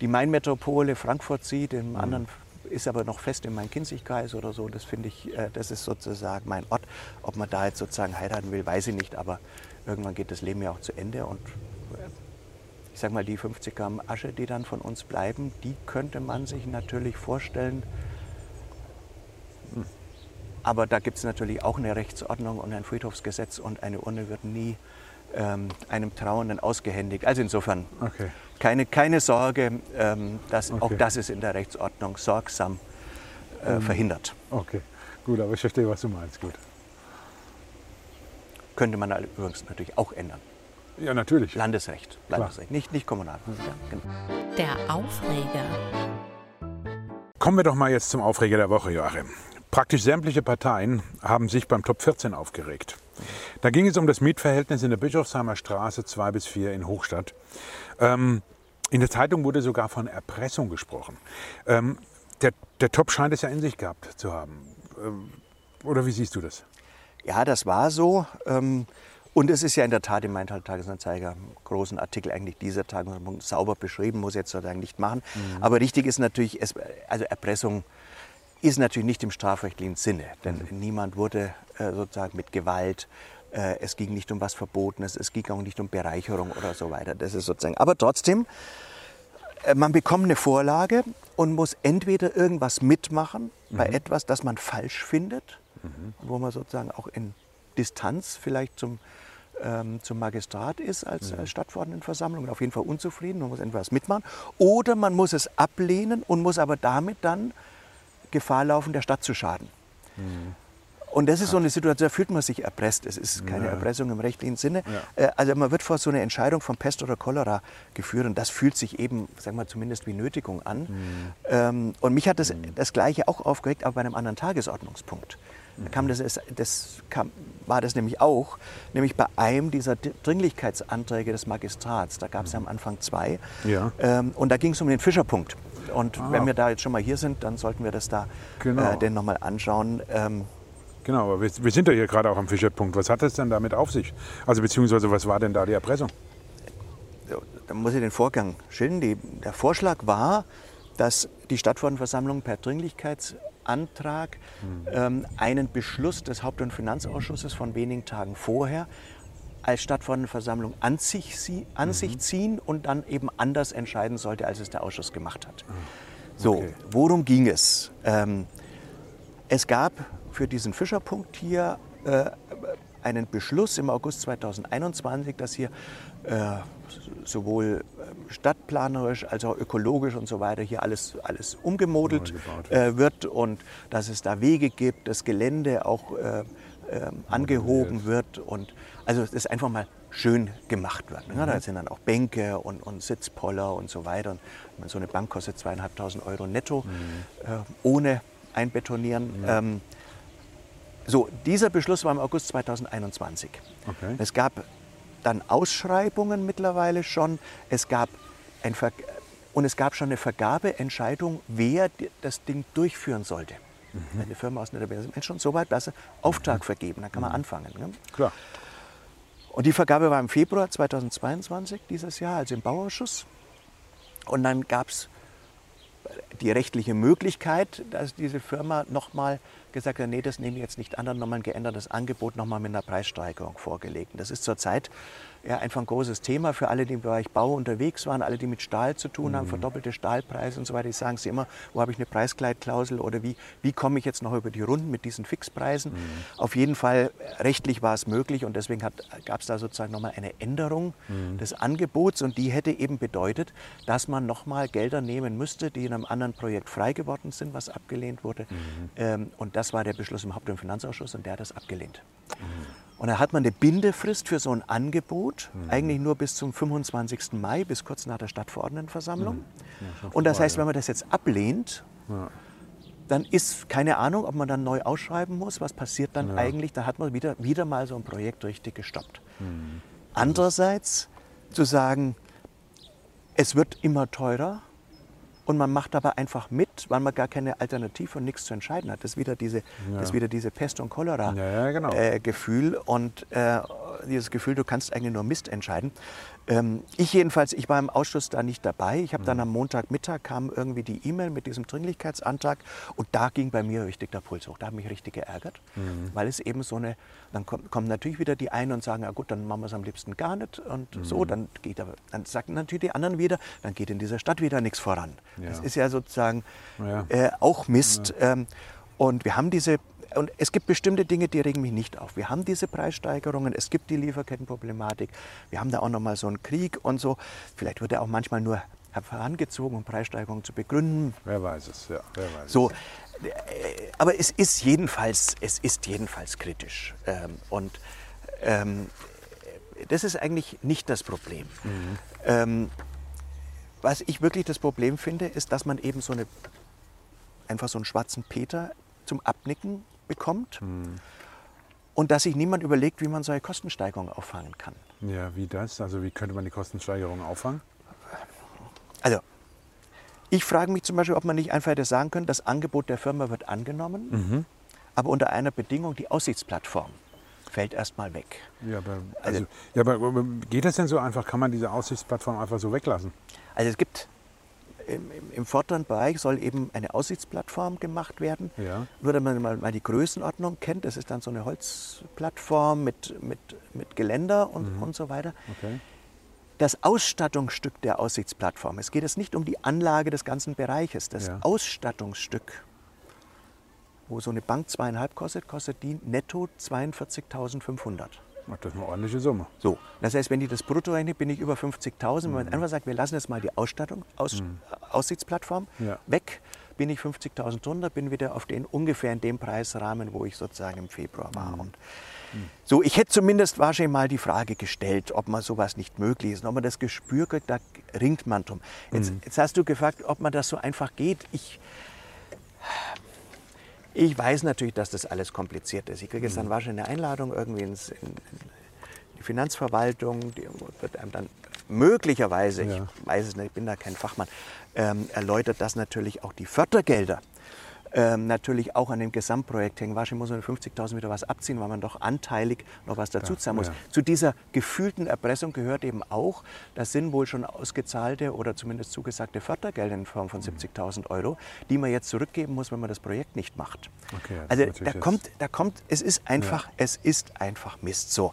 [SPEAKER 1] die Main-Metropole Frankfurt sieht, im anderen ist aber noch fest im Main-Kinzig-Kreis oder so. Das finde ich, äh, das ist sozusagen mein Ort. Ob man da jetzt sozusagen heiraten will, weiß ich nicht, aber irgendwann geht das Leben ja auch zu Ende und äh, ich sag mal, die 50 Gramm Asche, die dann von uns bleiben, die könnte man sich natürlich vorstellen. Aber da gibt es natürlich auch eine Rechtsordnung und ein Friedhofsgesetz und eine Urne wird nie ähm, einem Trauernden ausgehändigt. Also insofern
[SPEAKER 2] Okay.
[SPEAKER 1] keine, keine Sorge, ähm, dass auch
[SPEAKER 2] Okay.
[SPEAKER 1] das ist in der Rechtsordnung sorgsam äh, verhindert.
[SPEAKER 2] Okay, gut, aber ich verstehe, was du meinst. Gut.
[SPEAKER 1] Könnte man übrigens natürlich auch ändern.
[SPEAKER 2] Ja, natürlich.
[SPEAKER 1] Landesrecht, Landesrecht, nicht, nicht kommunal. Ja, genau.
[SPEAKER 3] Der Aufreger.
[SPEAKER 2] Kommen wir doch mal jetzt zum Aufreger der Woche, Joachim. Praktisch sämtliche Parteien haben sich beim Top 14 aufgeregt. Da ging es um das Mietverhältnis in der Bischofsheimer Straße 2 bis 4 in Hochstadt. Ähm, in der Zeitung wurde sogar von Erpressung gesprochen. Ähm, der, der Top scheint es ja in sich gehabt zu haben. Ähm, oder wie siehst du das?
[SPEAKER 1] Ja, das war so. Ähm, Und es ist ja in der Tat im Maintal Tagesanzeiger großen Artikel eigentlich dieser Tagesanzeiger sauber beschrieben, muss ich jetzt sozusagen nicht machen. Aber richtig ist natürlich, also Erpressung ist natürlich nicht im strafrechtlichen Sinne, denn niemand wurde äh, sozusagen mit Gewalt, äh, es ging nicht um was Verbotenes, es ging auch nicht um Bereicherung oder so weiter. Das ist sozusagen, aber trotzdem, äh, man bekommt eine Vorlage und muss entweder irgendwas mitmachen bei etwas, das man falsch findet, wo man sozusagen auch in Distanz vielleicht zum, ähm, zum Magistrat ist als, als Stadtverordnetenversammlung und auf jeden Fall unzufrieden, man muss etwas mitmachen. Oder man muss es ablehnen und muss aber damit dann Gefahr laufen, der Stadt zu schaden. Und das ist so eine Situation, da fühlt man sich erpresst. Es ist keine
[SPEAKER 2] Ja.
[SPEAKER 1] Erpressung im rechtlichen Sinne.
[SPEAKER 2] Ja.
[SPEAKER 1] Äh, Also man wird vor so eine Entscheidung von Pest oder Cholera geführt und das fühlt sich eben, sagen wir zumindest wie Nötigung an. Ähm, Und mich hat das, das Gleiche auch aufgeregt, aber bei einem anderen Tagesordnungspunkt. Da kam das, das kam, war das nämlich auch, nämlich bei einem dieser Dringlichkeitsanträge des Magistrats. Da gab es ja am Anfang zwei.
[SPEAKER 2] Ja.
[SPEAKER 1] Ähm, Und da ging es um den Fischerpunkt. Und
[SPEAKER 2] Ah.
[SPEAKER 1] wenn wir da jetzt schon mal hier sind, dann sollten wir das da
[SPEAKER 2] Genau.
[SPEAKER 1] äh, denn nochmal anschauen. Ähm,
[SPEAKER 2] Genau, aber wir, wir sind ja hier gerade auch am Fischerpunkt. Was hat es denn damit auf sich? Also beziehungsweise was war denn da die Erpressung?
[SPEAKER 1] Dann muss ich den Vorgang schildern. Die, der Vorschlag war, dass die Stadtverordnetenversammlung per Dringlichkeitsantrag ähm, einen Beschluss des Haupt- und Finanzausschusses von wenigen Tagen vorher als Stadtverordnetenversammlung an sich, sie, an sich ziehen und dann eben anders entscheiden sollte, als es der Ausschuss gemacht hat. So,
[SPEAKER 2] okay.
[SPEAKER 1] worum ging es? Ähm, es gab für diesen Fischerpunkt hier äh, einen Beschluss im August 2021, dass hier äh, sowohl ähm, stadtplanerisch als auch ökologisch und so weiter hier alles, alles umgemodelt äh, wird und dass es da Wege gibt, das Gelände auch äh, ähm, angehoben wird und also es einfach mal schön gemacht wird. Ne? Da sind dann auch Bänke und, und Sitzpoller und so weiter. Und so eine Bank kostet zweieinhalbtausend Euro netto äh, ohne Einbetonieren. Ähm, so, dieser Beschluss war im August 2021.
[SPEAKER 2] Okay.
[SPEAKER 1] Es gab dann Ausschreibungen mittlerweile schon. Es gab ein Ver und es gab schon eine Vergabeentscheidung, wer das Ding durchführen sollte. Eine Firma aus Niederbayern ist schon so weit, dass sie Auftrag vergeben, dann kann man anfangen. Ne?
[SPEAKER 2] Klar.
[SPEAKER 1] Und die Vergabe war im Februar 2022 dieses Jahr, also im Bauausschuss. Und dann gab es die rechtliche Möglichkeit, dass diese Firma nochmal gesagt hat, nee, das nehme ich jetzt nicht an, dann nochmal ein geändertes Angebot nochmal mit einer Preissteigerung vorgelegt. Und Das ist zurzeit ja einfach ein großes Thema für alle, die im Bereich Bau unterwegs waren, alle, die mit Stahl zu tun haben, verdoppelte Stahlpreise und so weiter. Die sagen sie immer, wo habe ich eine Preisgleitklausel oder wie, wie komme ich jetzt noch über die Runden mit diesen Fixpreisen. Auf jeden Fall, äh, rechtlich war es möglich und deswegen gab es da sozusagen nochmal eine Änderung des Angebots und die hätte eben bedeutet, dass man nochmal Gelder nehmen müsste, die in einem anderen Projekt frei geworden sind, was abgelehnt wurde. Ähm, und das war der Beschluss im Haupt- und Finanzausschuss und der hat das abgelehnt. Und da hat man eine Bindefrist für so ein Angebot, eigentlich nur bis zum 25. Mai, bis kurz nach der Stadtverordnetenversammlung. Und das heißt, wenn man das jetzt ablehnt, dann ist keine Ahnung, ob man dann neu ausschreiben muss. Was passiert dann eigentlich? Da hat man wieder, wieder mal so ein Projekt richtig gestoppt. Andererseits zu sagen, es wird immer teurer und man macht aber einfach mit, weil man gar keine Alternative und nichts zu entscheiden hat. Das ist wieder diese, das ist wieder diese Pest- und
[SPEAKER 2] Ja, ja, genau.
[SPEAKER 1] Cholera-Gefühl und äh, dieses Gefühl, du kannst eigentlich nur Mist entscheiden. Ähm, ich jedenfalls, ich war im Ausschuss da nicht dabei. Ich habe dann am Montagmittag kam irgendwie die E-Mail mit diesem Dringlichkeitsantrag und da ging bei mir richtig der Puls hoch. Da hat mich richtig geärgert, weil es eben so eine, dann kommt, kommen natürlich wieder die einen und sagen, ja gut, dann machen wir es am liebsten gar nicht und so, dann geht aber, dann sagen natürlich die anderen wieder, dann geht in dieser Stadt wieder nichts voran. Das
[SPEAKER 2] Ja.
[SPEAKER 1] ist ja sozusagen
[SPEAKER 2] Ja.
[SPEAKER 1] äh, auch Mist. Ähm, und wir haben diese, und es gibt bestimmte Dinge, die regen mich nicht auf. Wir haben diese Preissteigerungen, es gibt die Lieferkettenproblematik, wir haben da auch nochmal so einen Krieg und so. Vielleicht wird er auch manchmal nur herangezogen, um Preissteigerungen zu begründen.
[SPEAKER 2] Wer weiß es, ja, wer weiß
[SPEAKER 1] So, äh, aber es ist jedenfalls, es ist jedenfalls kritisch. Ähm, und ähm, das ist eigentlich nicht das Problem. Ähm, was ich wirklich das Problem finde, ist, dass man eben so eine, einfach so einen schwarzen Peter zum Abnicken bekommt und dass sich niemand überlegt, wie man solche Kostensteigerungen auffangen kann.
[SPEAKER 2] Ja, wie das? Also wie könnte man die Kostensteigerung auffangen?
[SPEAKER 1] Also, ich frage mich zum Beispiel, ob man nicht einfach hätte sagen können, das Angebot der Firma wird angenommen, aber unter einer Bedingung, die Aussichtsplattform fällt erstmal weg.
[SPEAKER 2] Ja, aber,
[SPEAKER 1] Also-
[SPEAKER 2] also, ja, aber geht das denn so einfach? Kann man diese Aussichtsplattform einfach so weglassen?
[SPEAKER 1] Also es gibt im, im, vorderen Bereich soll eben eine Aussichtsplattform gemacht werden.
[SPEAKER 2] Ja.
[SPEAKER 1] Nur damit man mal, mal die Größenordnung kennt, das ist dann so eine Holzplattform mit, mit, mit Geländer und, und so weiter.
[SPEAKER 2] Okay.
[SPEAKER 1] Das Ausstattungsstück der Aussichtsplattform, es geht jetzt nicht um die Anlage des ganzen Bereiches, das
[SPEAKER 2] Ja.
[SPEAKER 1] Ausstattungsstück, wo so eine Bank zweieinhalb kostet, kostet die netto 42.500.
[SPEAKER 2] Das ist eine ordentliche Summe.
[SPEAKER 1] So, das heißt, wenn ich das brutto rechne, bin ich über 50.000. Wenn man einfach sagt, wir lassen jetzt mal die Ausstattung, Aus, Aussichtsplattform
[SPEAKER 2] Ja.
[SPEAKER 1] weg, bin ich 50.000 drunter, bin wieder auf den ungefähr in dem Preisrahmen, wo ich sozusagen im Februar war. Und so, ich hätte zumindest wahrscheinlich mal die Frage gestellt, ob man sowas nicht möglich ist, ob man das Gespür kriegt, da ringt man drum. Jetzt, jetzt hast du gefragt, ob man das so einfach geht. Ich, ich weiß natürlich, dass das alles kompliziert ist. Ich kriege jetzt dann wahrscheinlich eine Einladung irgendwie ins, in, in die Finanzverwaltung, die wird einem dann möglicherweise,
[SPEAKER 2] Ja.
[SPEAKER 1] ich weiß es nicht, ich bin da kein Fachmann, ähm, erläutert, dass natürlich auch die Fördergelder ähm, natürlich auch an dem Gesamtprojekt hängen. Wahrscheinlich muss man 50.000 wieder was abziehen, weil man doch anteilig noch was dazu zahlen muss.
[SPEAKER 2] ja.
[SPEAKER 1] Zu dieser gefühlten Erpressung gehört eben auch, das sind wohl schon ausgezahlte oder zumindest zugesagte Fördergelder in Form
[SPEAKER 2] Mhm.
[SPEAKER 1] von 70.000 Euro, die man jetzt zurückgeben muss, wenn man das Projekt nicht macht.
[SPEAKER 2] Okay,
[SPEAKER 1] also da kommt, da kommt, es ist einfach, es ist einfach Mist. So.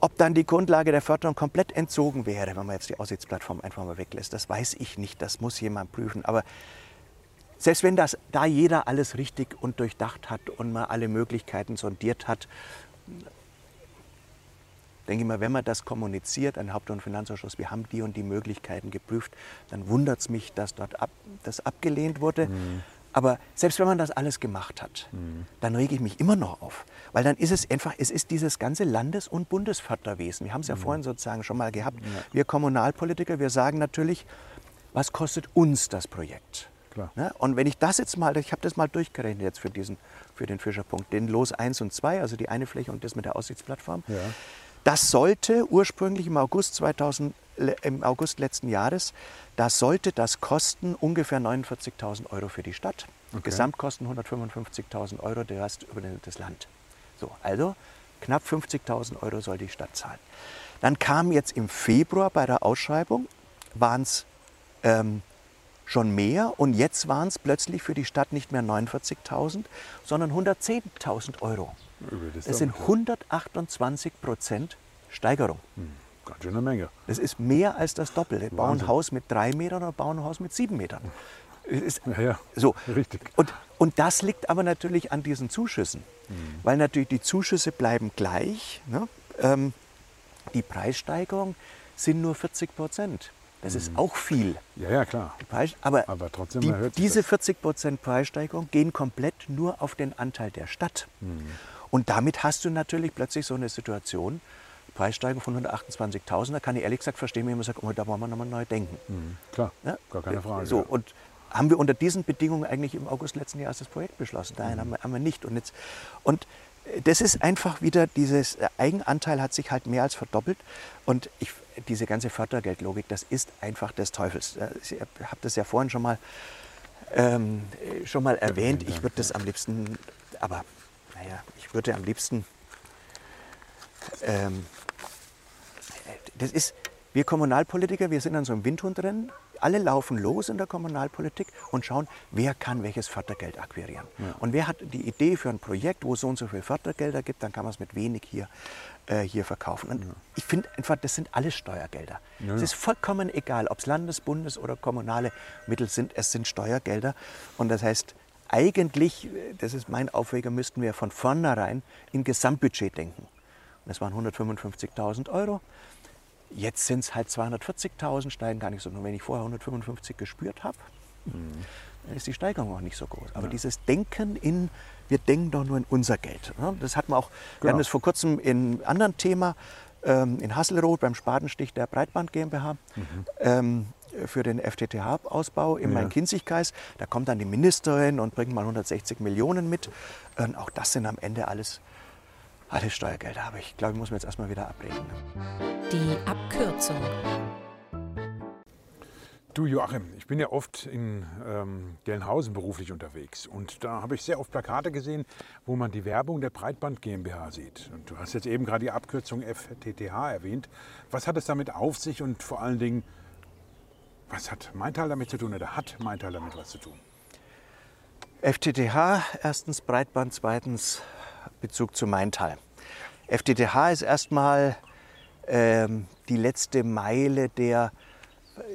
[SPEAKER 1] Ob dann die Grundlage der Förderung komplett entzogen wäre, wenn man jetzt die Aussichtsplattform einfach mal weglässt, das weiß ich nicht. Das muss jemand prüfen. Aber selbst wenn das da jeder alles richtig und durchdacht hat und mal alle Möglichkeiten sondiert hat, denke ich mal, wenn man das kommuniziert, ein Haupt- und Finanzausschuss, wir haben die und die Möglichkeiten geprüft, dann wundert es mich, dass dort ab, das abgelehnt wurde. Aber selbst wenn man das alles gemacht hat, dann rege ich mich immer noch auf. Weil dann ist es einfach, es ist dieses ganze Landes- und Bundesförderwesen. Wir haben es ja vorhin sozusagen schon mal gehabt. Wir Kommunalpolitiker, wir sagen natürlich, was kostet uns das Projekt?
[SPEAKER 2] Klar.
[SPEAKER 1] Ne? Und wenn ich das jetzt mal, ich habe das mal durchgerechnet jetzt für, diesen, für den Fischerpunkt, den Los 1 und 2, also die eine Fläche und das mit der Aussichtsplattform,
[SPEAKER 2] Ja.
[SPEAKER 1] das sollte ursprünglich im August 2000, le- im August letzten Jahres, das sollte das kosten ungefähr 49.000 Euro für die Stadt. Gesamtkosten 155.000 Euro, der Rest übernimmt das Land. So, also knapp 50.000 Euro soll die Stadt zahlen. Dann kam jetzt im Februar bei der Ausschreibung waren es ähm, schon mehr und jetzt waren es plötzlich für die Stadt nicht mehr 49.000, sondern 110.000 Euro. Das sind 128 Prozent Steigerung.
[SPEAKER 2] Ganz schön eine Menge.
[SPEAKER 1] Das ist mehr als das Doppelte. Bauen ein. Haus mit drei Metern oder bauen ein Haus mit sieben Metern. Ist,
[SPEAKER 2] Ja, ja,
[SPEAKER 1] so.
[SPEAKER 2] richtig.
[SPEAKER 1] Und, und das liegt aber natürlich an diesen Zuschüssen. Weil natürlich die Zuschüsse bleiben gleich. Ne? Ähm, die Preissteigerung sind nur 40 Prozent. Das ist auch viel.
[SPEAKER 2] Ja, ja, klar.
[SPEAKER 1] Aber
[SPEAKER 2] Aber trotzdem
[SPEAKER 1] die, diese
[SPEAKER 2] das.
[SPEAKER 1] 40 Prozent Preissteigerung gehen komplett nur auf den Anteil der Stadt. Und damit hast du natürlich plötzlich so eine Situation, Preissteigerung von 128.000, da kann ich ehrlich gesagt verstehen, wenn man sagt, oh, da wollen wir nochmal neu denken.
[SPEAKER 2] Mhm, Klar,
[SPEAKER 1] Ja?
[SPEAKER 2] gar keine Frage.
[SPEAKER 1] So, und haben wir unter diesen Bedingungen eigentlich im August letzten Jahres das Projekt beschlossen? Nein, haben, wir, haben wir nicht. Und, jetzt, und äh, das ist einfach wieder, dieses äh, Eigenanteil hat sich halt mehr als verdoppelt. Und ich, diese ganze Fördergeldlogik, das ist einfach des Teufels. Ich habe das ja vorhin schon mal, ähm, äh, schon mal erwähnt. Ich würde das am liebsten, aber naja, ich würde am liebsten ähm, das ist, wir Kommunalpolitiker, wir sind an so einem Windhundrennen. Alle laufen los in der Kommunalpolitik und schauen, wer kann welches Fördergeld akquirieren. Und wer hat die Idee für ein Projekt, wo es so und so viel Fördergelder gibt, dann kann man es mit wenig hier, äh, hier verkaufen. Und ich finde einfach, das sind alles Steuergelder. Es ist vollkommen egal, ob es Landes-, Bundes- oder kommunale Mittel sind, es sind Steuergelder. Und das heißt, eigentlich, äh, das ist mein Aufreger, müssten wir von vornherein in Gesamtbudget denken. Und das waren 155.000 Euro. Jetzt sind es halt 240.000, steigen gar nicht so. Nur wenn ich vorher 155 gespürt habe, dann ist die Steigerung auch nicht so groß. Aber dieses Denken in, wir denken doch nur in unser Geld. ne? Das hat man auch, wir
[SPEAKER 2] Genau.
[SPEAKER 1] hatten das vor kurzem in einem anderen Thema, ähm, in Hasselroth beim Spatenstich der Breitband GmbH. Ähm, für den FTTH-Ausbau im Main-Kinzig-Kreis. Da kommt dann die Ministerin und bringt mal 160 Millionen mit. Und auch das sind am Ende alles, alles Steuergelder. Aber ich glaube, ich muss mir jetzt erstmal wieder abreden.
[SPEAKER 3] Die Abkürzung.
[SPEAKER 2] Du Joachim, ich bin ja oft in ähm, Gelnhausen beruflich unterwegs und da habe ich sehr oft Plakate gesehen, wo man die Werbung der Breitband GmbH sieht. Und du hast jetzt eben gerade die Abkürzung FTTH erwähnt. Was hat es damit auf sich und vor allen Dingen, was hat Maintal damit zu tun oder hat Maintal damit was zu tun?
[SPEAKER 1] FTTH, erstens Breitband, zweitens Bezug zu Maintal. FTTH ist erstmal ähm, die letzte Meile der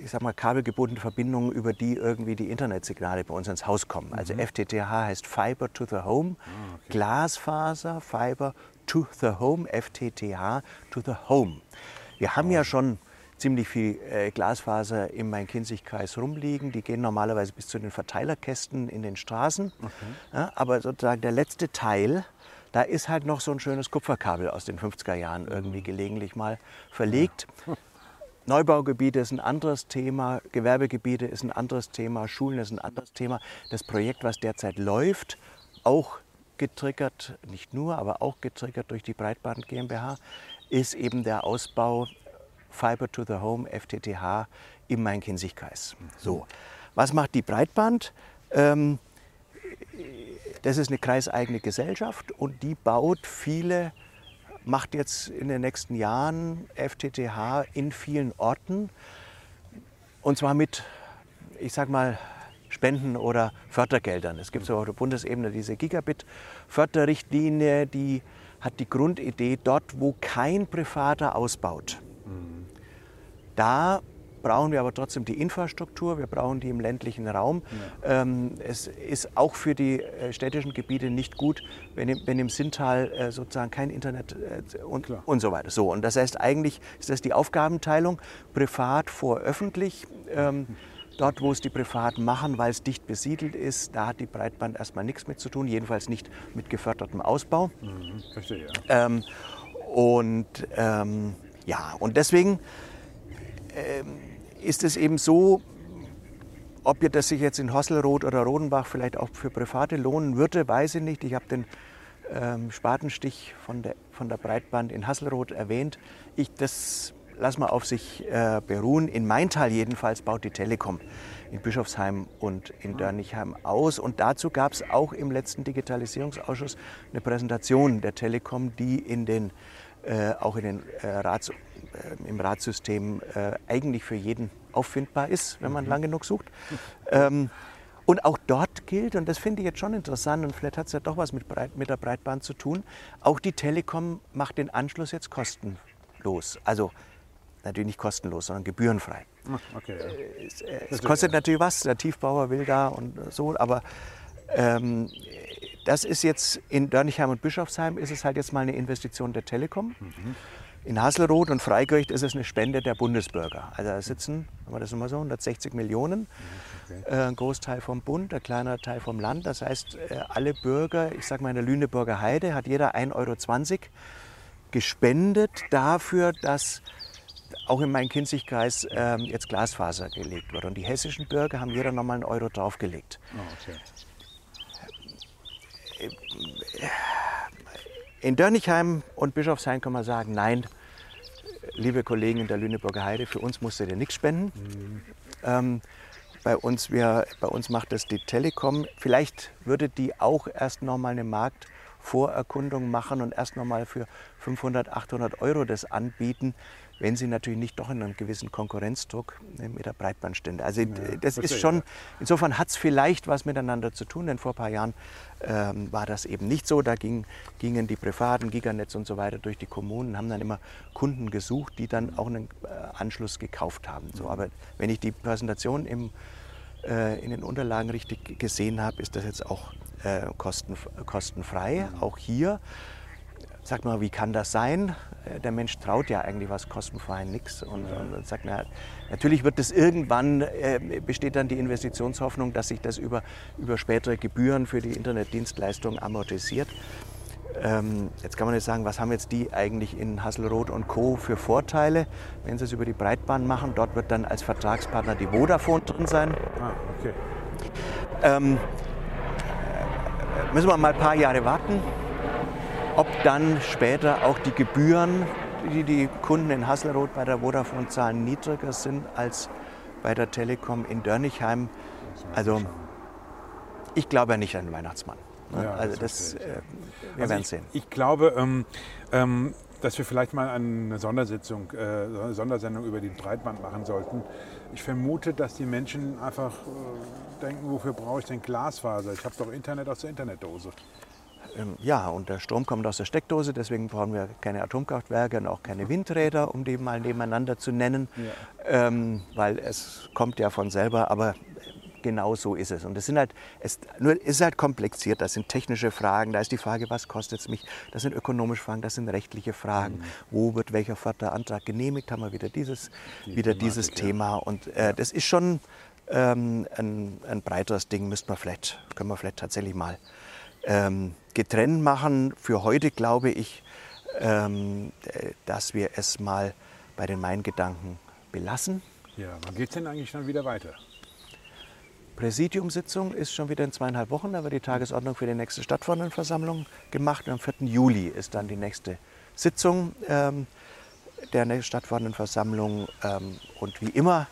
[SPEAKER 1] ich sag mal, kabelgebundenen Verbindungen, über die irgendwie die Internetsignale bei uns ins Haus kommen. Also FTTH heißt Fiber to the Home, Glasfaser, Fiber to the Home, FTTH to the Home. Wir haben ja schon ziemlich viel äh, Glasfaser im Main-Kinzig-Kreis rumliegen. Die gehen normalerweise bis zu den Verteilerkästen in den Straßen. Ja, aber sozusagen der letzte Teil, da ist halt noch so ein schönes Kupferkabel aus den 50er Jahren irgendwie gelegentlich mal verlegt. Neubaugebiete ist ein anderes Thema, Gewerbegebiete ist ein anderes Thema, Schulen ist ein anderes Thema. Das Projekt, was derzeit läuft, auch getriggert, nicht nur, aber auch getriggert durch die Breitband GmbH, ist eben der Ausbau Fiber to the Home, FTTH, im Main-Kinzig-Kreis. So, was macht die Breitband? Ähm, das ist eine kreiseigene Gesellschaft und die baut viele, macht jetzt in den nächsten Jahren FTTH in vielen Orten und zwar mit, ich sag mal, Spenden oder Fördergeldern. Es gibt so auf der Bundesebene diese Gigabit-Förderrichtlinie, die hat die Grundidee, dort wo kein Privater ausbaut, da brauchen wir aber trotzdem die Infrastruktur, wir brauchen die im ländlichen Raum. Ähm, es ist auch für die äh, städtischen Gebiete nicht gut, wenn im, wenn im Sinntal äh, sozusagen kein Internet äh, und, und so weiter. So, und das heißt, eigentlich ist das die Aufgabenteilung, privat vor öffentlich. Ähm, Dort, wo es die Privaten machen, weil es dicht besiedelt ist, da hat die Breitband erstmal nichts mit zu tun, jedenfalls nicht mit gefördertem Ausbau.
[SPEAKER 2] Mhm, verstehe. Ja.
[SPEAKER 1] Ähm, und ähm, ja, und deswegen ähm, ist es eben so, ob ihr das sich jetzt in Hosselroth oder Rodenbach vielleicht auch für Private lohnen würde, weiß ich nicht. Ich habe den ähm, Spatenstich von der, von der Breitband in Hasselroth erwähnt. Ich, das lass mal auf sich äh, beruhen. In Maintal jedenfalls baut die Telekom in Bischofsheim und in Dörnigheim aus. Und dazu gab es auch im letzten Digitalisierungsausschuss eine Präsentation der Telekom, die in den, äh, auch in den, äh, Rats, im Ratssystem äh, eigentlich für jeden auffindbar ist, wenn man lang genug sucht. Ähm, und auch dort gilt, und das finde ich jetzt schon interessant, und vielleicht hat es ja doch was mit, Breit, mit der Breitbahn zu tun, auch die Telekom macht den Anschluss jetzt kostenlos. Also natürlich nicht kostenlos, sondern gebührenfrei.
[SPEAKER 2] Okay, ja.
[SPEAKER 1] Es, äh, es kostet natürlich was, der Tiefbauer will da und so, aber ähm, das ist jetzt in Dörnigheim und Bischofsheim ist es halt jetzt mal eine Investition der Telekom. In Hasselroth und Freigericht ist es eine Spende der Bundesbürger. Also da sitzen, haben wir das mal so, 160 Millionen, äh, ein Großteil vom Bund, ein kleiner Teil vom Land. Das heißt, äh, alle Bürger, ich sage mal in der Lüneburger Heide, hat jeder 1,20 Euro gespendet dafür, dass auch in meinen Kinzigkreis ähm, jetzt Glasfaser gelegt wird. Und die hessischen Bürger haben jeder nochmal einen Euro draufgelegt.
[SPEAKER 2] Oh, okay.
[SPEAKER 1] In Dörnigheim und Bischofsheim kann man sagen, nein, liebe Kollegen in der Lüneburger Heide, für uns musstet ihr nichts spenden. Ähm, bei, uns, wir, bei uns macht das die Telekom. Vielleicht würde die auch erst noch mal eine Marktvorerkundung machen und erst noch mal für 500, 800 Euro das anbieten, wenn sie natürlich nicht doch in einem gewissen Konkurrenzdruck äh, mit der Breitband stünde. Also das
[SPEAKER 2] verstehe,
[SPEAKER 1] ist schon,
[SPEAKER 2] ja.
[SPEAKER 1] insofern hat es vielleicht was miteinander zu tun, denn vor ein paar Jahren ähm, war das eben nicht so. Da ging, gingen die privaten Giganetz und so weiter durch die Kommunen, haben dann immer Kunden gesucht, die dann auch einen äh, Anschluss gekauft haben. So, aber wenn ich die Präsentation im, äh, in den Unterlagen richtig gesehen habe, ist das jetzt auch äh, kosten, kostenfrei, auch hier. Sagt mal, wie kann das sein? Äh, Der Mensch traut ja eigentlich was kostenfrei nichts und, und sagt, na, natürlich wird es irgendwann, äh, besteht dann die Investitionshoffnung, dass sich das über, über spätere Gebühren für die Internetdienstleistung amortisiert. Ähm, jetzt kann man jetzt sagen, was haben jetzt die eigentlich in Hasselroth und Co. für Vorteile, wenn sie es über die Breitbahn machen? Dort wird dann als Vertragspartner die Vodafone drin sein.
[SPEAKER 2] Ah, okay.
[SPEAKER 1] Ähm, äh, müssen wir mal ein paar Jahre warten, ob dann später auch die Gebühren, die die Kunden in Hasselroth bei der Vodafone zahlen, niedriger sind als bei der Telekom in Dörnigheim. Also ich glaube ja nicht an den Weihnachtsmann. ne?
[SPEAKER 2] Ja,
[SPEAKER 1] also
[SPEAKER 2] das
[SPEAKER 1] äh, wir
[SPEAKER 2] Also
[SPEAKER 1] werden
[SPEAKER 2] ich,
[SPEAKER 1] sehen.
[SPEAKER 2] Ich glaube, ähm, ähm, dass wir vielleicht mal eine Sondersitzung, äh, eine Sondersendung über die Breitband machen sollten. Ich vermute, dass die Menschen einfach äh, denken, wofür brauche ich denn Glasfaser? Ich habe doch Internet aus der Internetdose.
[SPEAKER 1] Ähm, Ja, und der Strom kommt aus der Steckdose, deswegen brauchen wir keine Atomkraftwerke und auch keine Windräder, um die mal nebeneinander zu nennen, ähm, weil es kommt ja von selber, aber genau so ist es. Und es sind halt, es, nur, ist halt komplexiert, das sind technische Fragen, da ist die Frage, was kostet es mich, das sind ökonomische Fragen, das sind rechtliche Fragen, wo wird welcher Förderantrag genehmigt, haben wir wieder dieses, wieder dieses Thema. Und äh, das ist schon ähm, ein, ein breiteres Ding, müsste man vielleicht, können wir vielleicht tatsächlich mal ähm, getrennt machen. Für heute glaube ich, ähm, äh, dass wir es mal bei den Main-Gedanken belassen.
[SPEAKER 2] Ja, wann geht es denn eigentlich dann wieder weiter?
[SPEAKER 1] Präsidiumssitzung ist schon wieder in zweieinhalb Wochen. Da wird die Tagesordnung für die nächste Stadtverordnetenversammlung gemacht. Und am 4. Juli ist dann die nächste Sitzung ähm, der nächsten Stadtverordnetenversammlung. Ähm, und wie immer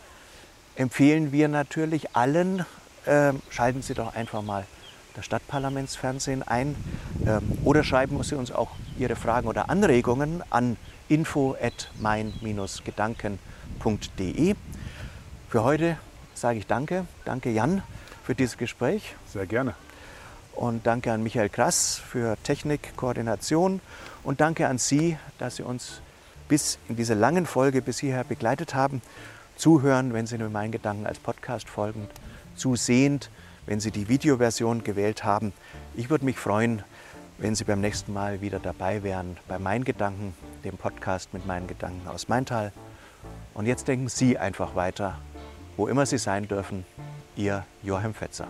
[SPEAKER 1] empfehlen wir natürlich allen, ähm, schalten Sie doch einfach mal das Stadtparlamentsfernsehen ein ähm, oder schreiben Sie uns auch Ihre Fragen oder Anregungen an info@mein-gedanken.de. Für heute sage ich Danke. Danke Jan für dieses Gespräch
[SPEAKER 2] Sehr gerne.
[SPEAKER 1] und danke an Michael Krass für Technik, Koordination und danke an Sie, dass Sie uns bis in dieser langen Folge bis hierher begleitet haben. Zuhören, wenn Sie nur meinen Gedanken als Podcast folgen, zusehend, wenn Sie die Videoversion gewählt haben. Ich würde mich freuen, wenn Sie beim nächsten Mal wieder dabei wären bei Mein Gedanken, dem Podcast mit meinen Gedanken aus Maintal. Und jetzt denken Sie einfach weiter, wo immer Sie sein dürfen. Ihr Joachim Fetzer.